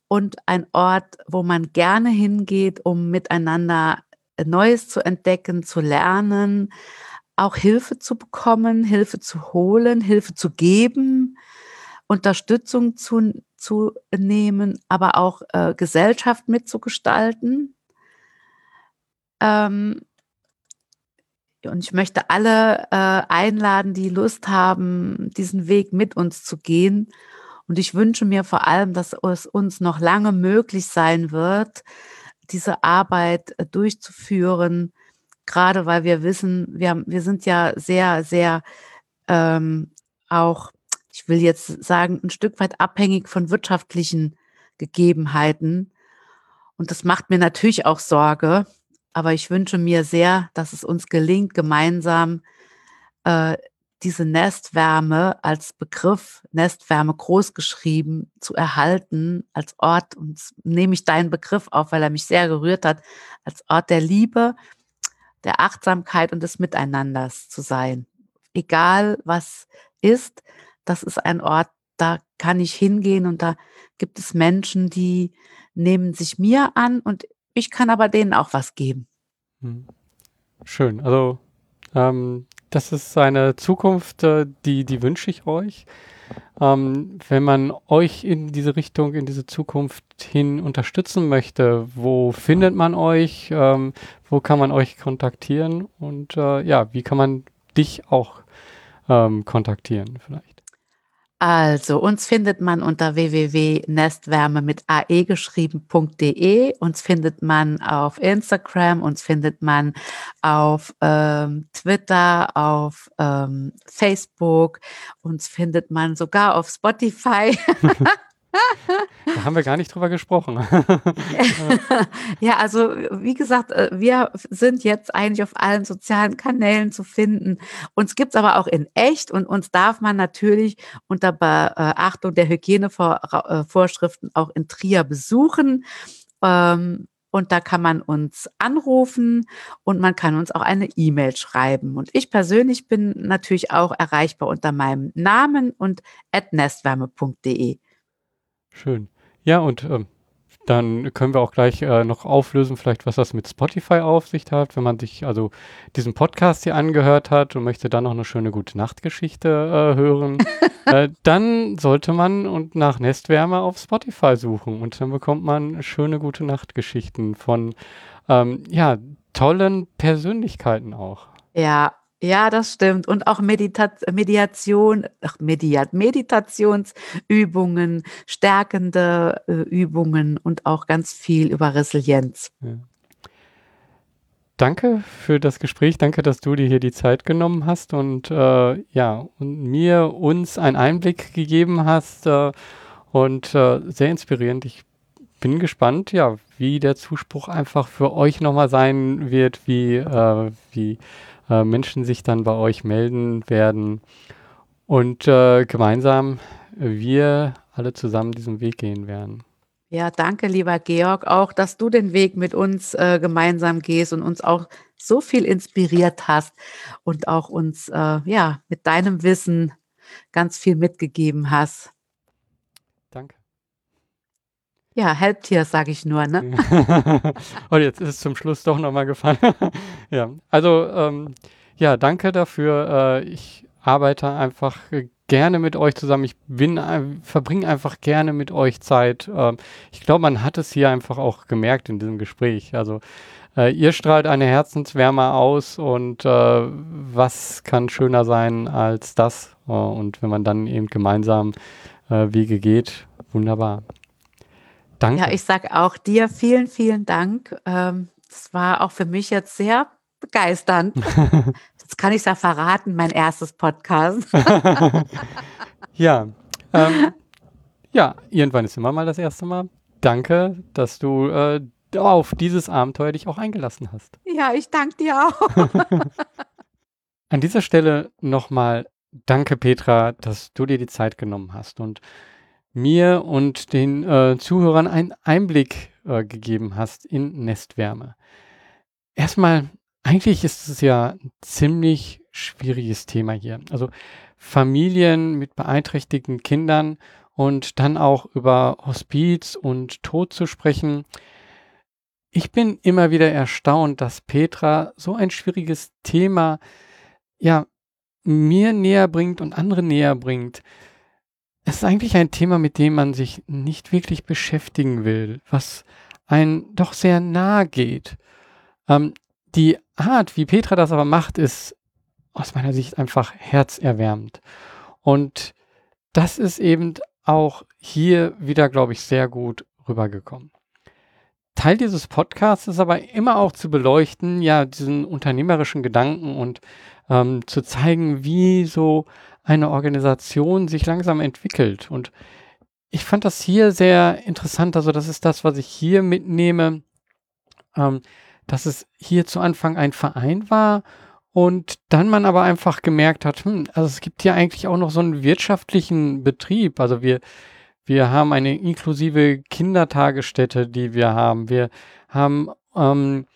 und ein Ort, wo man gerne hingeht, um miteinander Neues zu entdecken, zu lernen, auch Hilfe zu bekommen, Hilfe zu holen, Hilfe zu geben, Unterstützung zu, zu nehmen, aber auch äh, Gesellschaft mitzugestalten. Ähm, und ich möchte alle äh, einladen, die Lust haben, diesen Weg mit uns zu gehen und ich wünsche mir vor allem, dass es uns noch lange möglich sein wird, diese Arbeit äh, durchzuführen, gerade weil wir wissen, wir, haben, wir sind ja sehr, sehr ähm, auch, ich will jetzt sagen, ein Stück weit abhängig von wirtschaftlichen Gegebenheiten. Und das macht mir natürlich auch Sorge, aber ich wünsche mir sehr, dass es uns gelingt, gemeinsam äh, diese Nestwärme als Begriff, Nestwärme großgeschrieben, zu erhalten als Ort, und nehme ich deinen Begriff auf, weil er mich sehr gerührt hat, als Ort der Liebe, der Achtsamkeit und des Miteinanders zu sein. Egal was ist, das ist ein Ort, da kann ich hingehen und da gibt es Menschen, die nehmen sich mir an und ich kann aber denen auch was geben. Hm. Schön. Also Ähm, das ist eine Zukunft, äh, die, die wünsche ich euch. Ähm, wenn man euch in diese Richtung, in diese Zukunft hin unterstützen möchte, wo findet man euch? Ähm, wo kann man euch kontaktieren? Und äh, ja, wie kann man dich auch ähm, kontaktieren vielleicht? Also, uns findet man unter www.nestwärme mit ae geschrieben.de. Uns findet man auf Instagram, uns findet man auf ähm, Twitter, auf ähm, Facebook, uns findet man sogar auf Spotify. da haben wir gar nicht drüber gesprochen. ja, also wie gesagt, äh, wir sind jetzt eigentlich auf allen sozialen Kanälen zu finden. Uns gibt es aber auch in echt und uns darf man natürlich unter Beachtung der Hygienevorschriften auch in Trier besuchen. Ähm, und da kann man uns anrufen und man kann uns auch eine E-Mail schreiben. Und ich persönlich bin natürlich auch erreichbar unter meinem Namen und nestwärme.de. Schön. Ja, und ähm, dann können wir auch gleich äh, noch auflösen, vielleicht, was das mit Spotify auf sich hat, wenn man sich also diesen Podcast hier angehört hat und möchte dann noch eine schöne gute Nachtgeschichte äh, hören, äh, dann sollte man und nach Nestwärme auf Spotify suchen und dann bekommt man schöne gute Nachtgeschichten von ähm, ja tollen Persönlichkeiten auch. Ja, ja, das stimmt. Und auch Medita Mediation, ach, Mediat, Meditationsübungen, stärkende äh, Übungen und auch ganz viel über Resilienz. Ja. Danke für das Gespräch. Danke, dass du dir hier die Zeit genommen hast und äh, ja, und mir, uns einen Einblick gegeben hast äh, und äh, sehr inspirierend. Ich bin gespannt, ja, wie der Zuspruch einfach für euch nochmal sein wird, wie, äh, wie äh, Menschen sich dann bei euch melden werden und äh, gemeinsam wir alle zusammen diesen Weg gehen werden. Ja, danke, lieber Georg, auch, dass du den Weg mit uns äh, gemeinsam gehst und uns auch so viel inspiriert hast und auch uns äh, ja mit deinem Wissen ganz viel mitgegeben hast. Danke. Ja, Helptier, sage ich nur, ne? Und jetzt ist es zum Schluss doch nochmal gefallen. ja, also ähm, ja, danke dafür. Äh, ich arbeite einfach gerne mit euch zusammen. Ich bin, äh, verbringe einfach gerne mit euch Zeit. Ähm, ich glaube, man hat es hier einfach auch gemerkt in diesem Gespräch. Also äh, ihr strahlt eine Herzenswärme aus und äh, was kann schöner sein als das? Äh, und wenn man dann eben gemeinsam äh, Wege geht, wunderbar. Danke. Ja, ich sage auch dir vielen, vielen Dank. Ähm, das war auch für mich jetzt sehr begeisternd. Jetzt kann ich es ja verraten, mein erstes Podcast. ja, ähm, ja, irgendwann ist immer mal das erste Mal. Danke, dass du äh, auf dieses Abenteuer dich auch eingelassen hast. Ja, ich danke dir auch. An dieser Stelle nochmal danke, Petra, dass du dir die Zeit genommen hast und mir und den äh, Zuhörern einen Einblick äh, gegeben hast in Nestwärme. Erstmal, eigentlich ist es ja ein ziemlich schwieriges Thema hier. Also Familien mit beeinträchtigten Kindern und dann auch über Hospiz und Tod zu sprechen. Ich bin immer wieder erstaunt, dass Petra so ein schwieriges Thema ja mir näher bringt und andere näher bringt. Es ist eigentlich ein Thema, mit dem man sich nicht wirklich beschäftigen will, was einen doch sehr nahe geht. Ähm, die Art, wie Petra das aber macht, ist aus meiner Sicht einfach herzerwärmend. Und das ist eben auch hier wieder, glaube ich, sehr gut rübergekommen. Teil dieses Podcasts ist aber immer auch zu beleuchten, ja, diesen unternehmerischen Gedanken und ähm, zu zeigen, wie so eine Organisation sich langsam entwickelt. Und ich fand das hier sehr interessant. Also das ist das, was ich hier mitnehme, ähm, dass es hier zu Anfang ein Verein war und dann man aber einfach gemerkt hat, hm, also es gibt hier eigentlich auch noch so einen wirtschaftlichen Betrieb. Also wir, wir haben eine inklusive Kindertagesstätte, die wir haben. Wir haben ähm,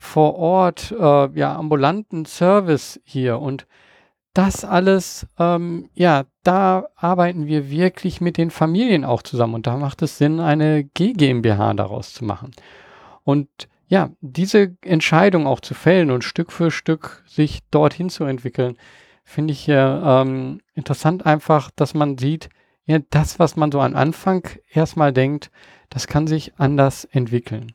vor Ort äh, ja ambulanten Service hier und das alles, ähm, ja, da arbeiten wir wirklich mit den Familien auch zusammen und da macht es Sinn, eine GmbH daraus zu machen. Und ja, diese Entscheidung auch zu fällen und Stück für Stück sich dorthin zu entwickeln, finde ich ja ähm, interessant einfach, dass man sieht, ja, das, was man so am Anfang erstmal denkt, das kann sich anders entwickeln.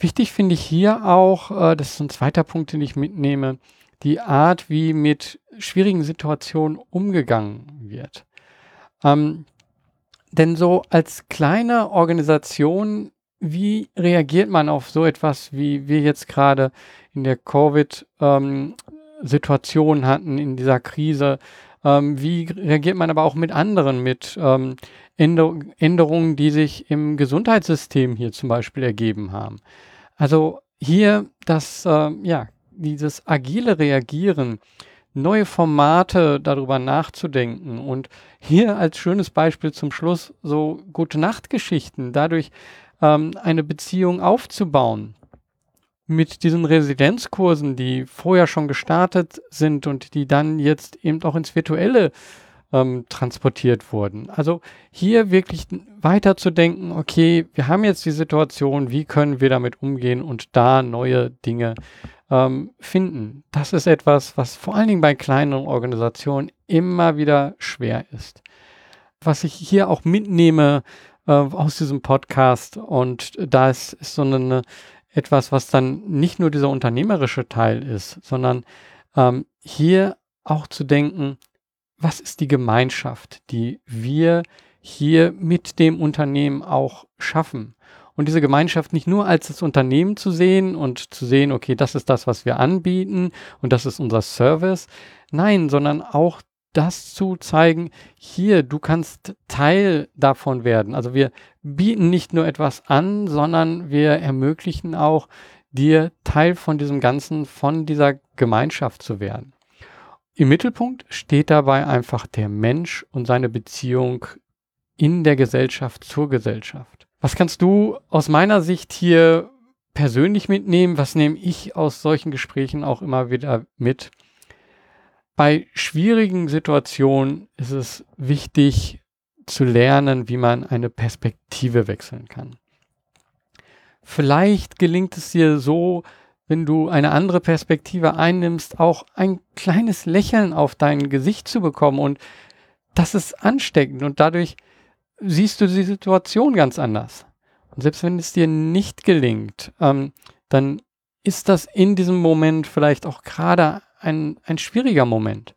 Wichtig finde ich hier auch, äh, das ist ein zweiter Punkt, den ich mitnehme, die Art, wie mit schwierigen Situationen umgegangen wird. Ähm, denn so als kleine Organisation, wie reagiert man auf so etwas, wie wir jetzt gerade in der Covid-Situation ähm, hatten, in dieser Krise? Ähm, wie reagiert man aber auch mit anderen, mit ähm, Änder Änderungen, die sich im Gesundheitssystem hier zum Beispiel ergeben haben? Also hier das, äh, ja, dieses agile Reagieren, neue Formate darüber nachzudenken und hier als schönes Beispiel zum Schluss so gute Nachtgeschichten, dadurch ähm, eine Beziehung aufzubauen mit diesen Residenzkursen, die vorher schon gestartet sind und die dann jetzt eben auch ins Virtuelle ähm, transportiert wurden. Also hier wirklich weiterzudenken, okay, wir haben jetzt die Situation, wie können wir damit umgehen und da neue Dinge ähm, finden. Das ist etwas, was vor allen Dingen bei kleineren Organisationen immer wieder schwer ist. Was ich hier auch mitnehme äh, aus diesem Podcast und da ist, ist so eine etwas, was dann nicht nur dieser unternehmerische Teil ist, sondern ähm, hier auch zu denken, was ist die Gemeinschaft, die wir hier mit dem Unternehmen auch schaffen. Und diese Gemeinschaft nicht nur als das Unternehmen zu sehen und zu sehen, okay, das ist das, was wir anbieten und das ist unser Service. Nein, sondern auch das zu zeigen, hier, du kannst Teil davon werden. Also wir bieten nicht nur etwas an, sondern wir ermöglichen auch dir Teil von diesem Ganzen, von dieser Gemeinschaft zu werden. Im Mittelpunkt steht dabei einfach der Mensch und seine Beziehung in der Gesellschaft zur Gesellschaft. Was kannst du aus meiner Sicht hier persönlich mitnehmen? Was nehme ich aus solchen Gesprächen auch immer wieder mit? Bei schwierigen Situationen ist es wichtig zu lernen, wie man eine Perspektive wechseln kann. Vielleicht gelingt es dir so, wenn du eine andere Perspektive einnimmst, auch ein kleines Lächeln auf dein Gesicht zu bekommen. Und das ist ansteckend und dadurch siehst du die Situation ganz anders. Und selbst wenn es dir nicht gelingt, ähm, dann ist das in diesem Moment vielleicht auch gerade ein, ein schwieriger Moment.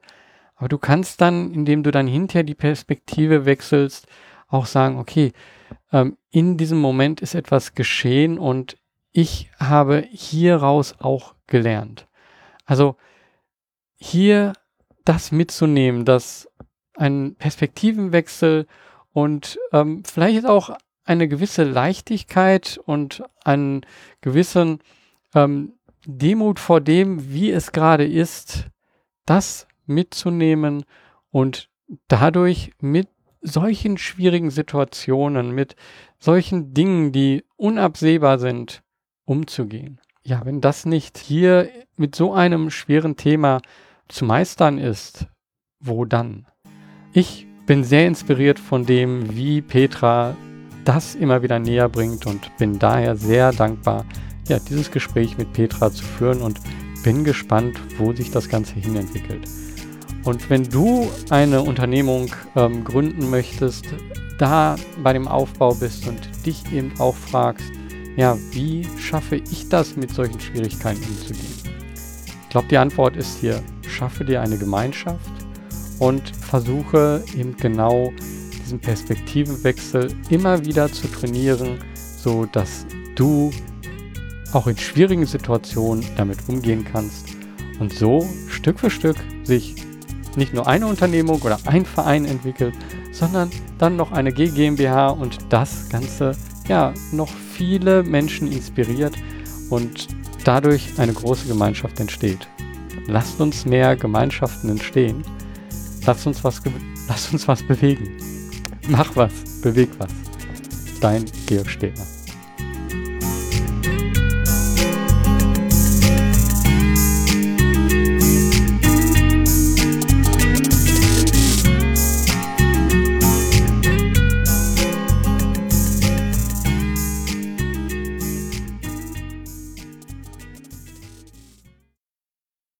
Aber du kannst dann, indem du dann hinterher die Perspektive wechselst, auch sagen, okay, ähm, in diesem Moment ist etwas geschehen und ich habe hieraus auch gelernt. Also hier das mitzunehmen, dass ein Perspektivenwechsel und ähm, vielleicht auch eine gewisse Leichtigkeit und einen gewissen ähm, Demut vor dem, wie es gerade ist, das mitzunehmen und dadurch mit solchen schwierigen Situationen, mit solchen Dingen, die unabsehbar sind, umzugehen. Ja, wenn das nicht hier mit so einem schweren Thema zu meistern ist, wo dann? Ich bin sehr inspiriert von dem, wie Petra das immer wieder näher bringt und bin daher sehr dankbar, ja, dieses Gespräch mit Petra zu führen und bin gespannt, wo sich das Ganze hinentwickelt. Und wenn du eine Unternehmung ähm, gründen möchtest, da bei dem Aufbau bist und dich eben auch fragst, ja, wie schaffe ich das, mit solchen Schwierigkeiten umzugehen? Ich glaube, die Antwort ist hier, schaffe dir eine Gemeinschaft und versuche eben genau diesen Perspektivenwechsel immer wieder zu trainieren, so dass du auch in schwierigen Situationen damit umgehen kannst und so Stück für Stück sich nicht nur eine Unternehmung oder ein Verein entwickelt, sondern dann noch eine GmbH und das Ganze ja noch viele Menschen inspiriert und dadurch eine große Gemeinschaft entsteht. Lasst uns mehr Gemeinschaften entstehen. Lasst uns was, lasst uns was bewegen. Mach was, beweg was. Dein Georg Stehner.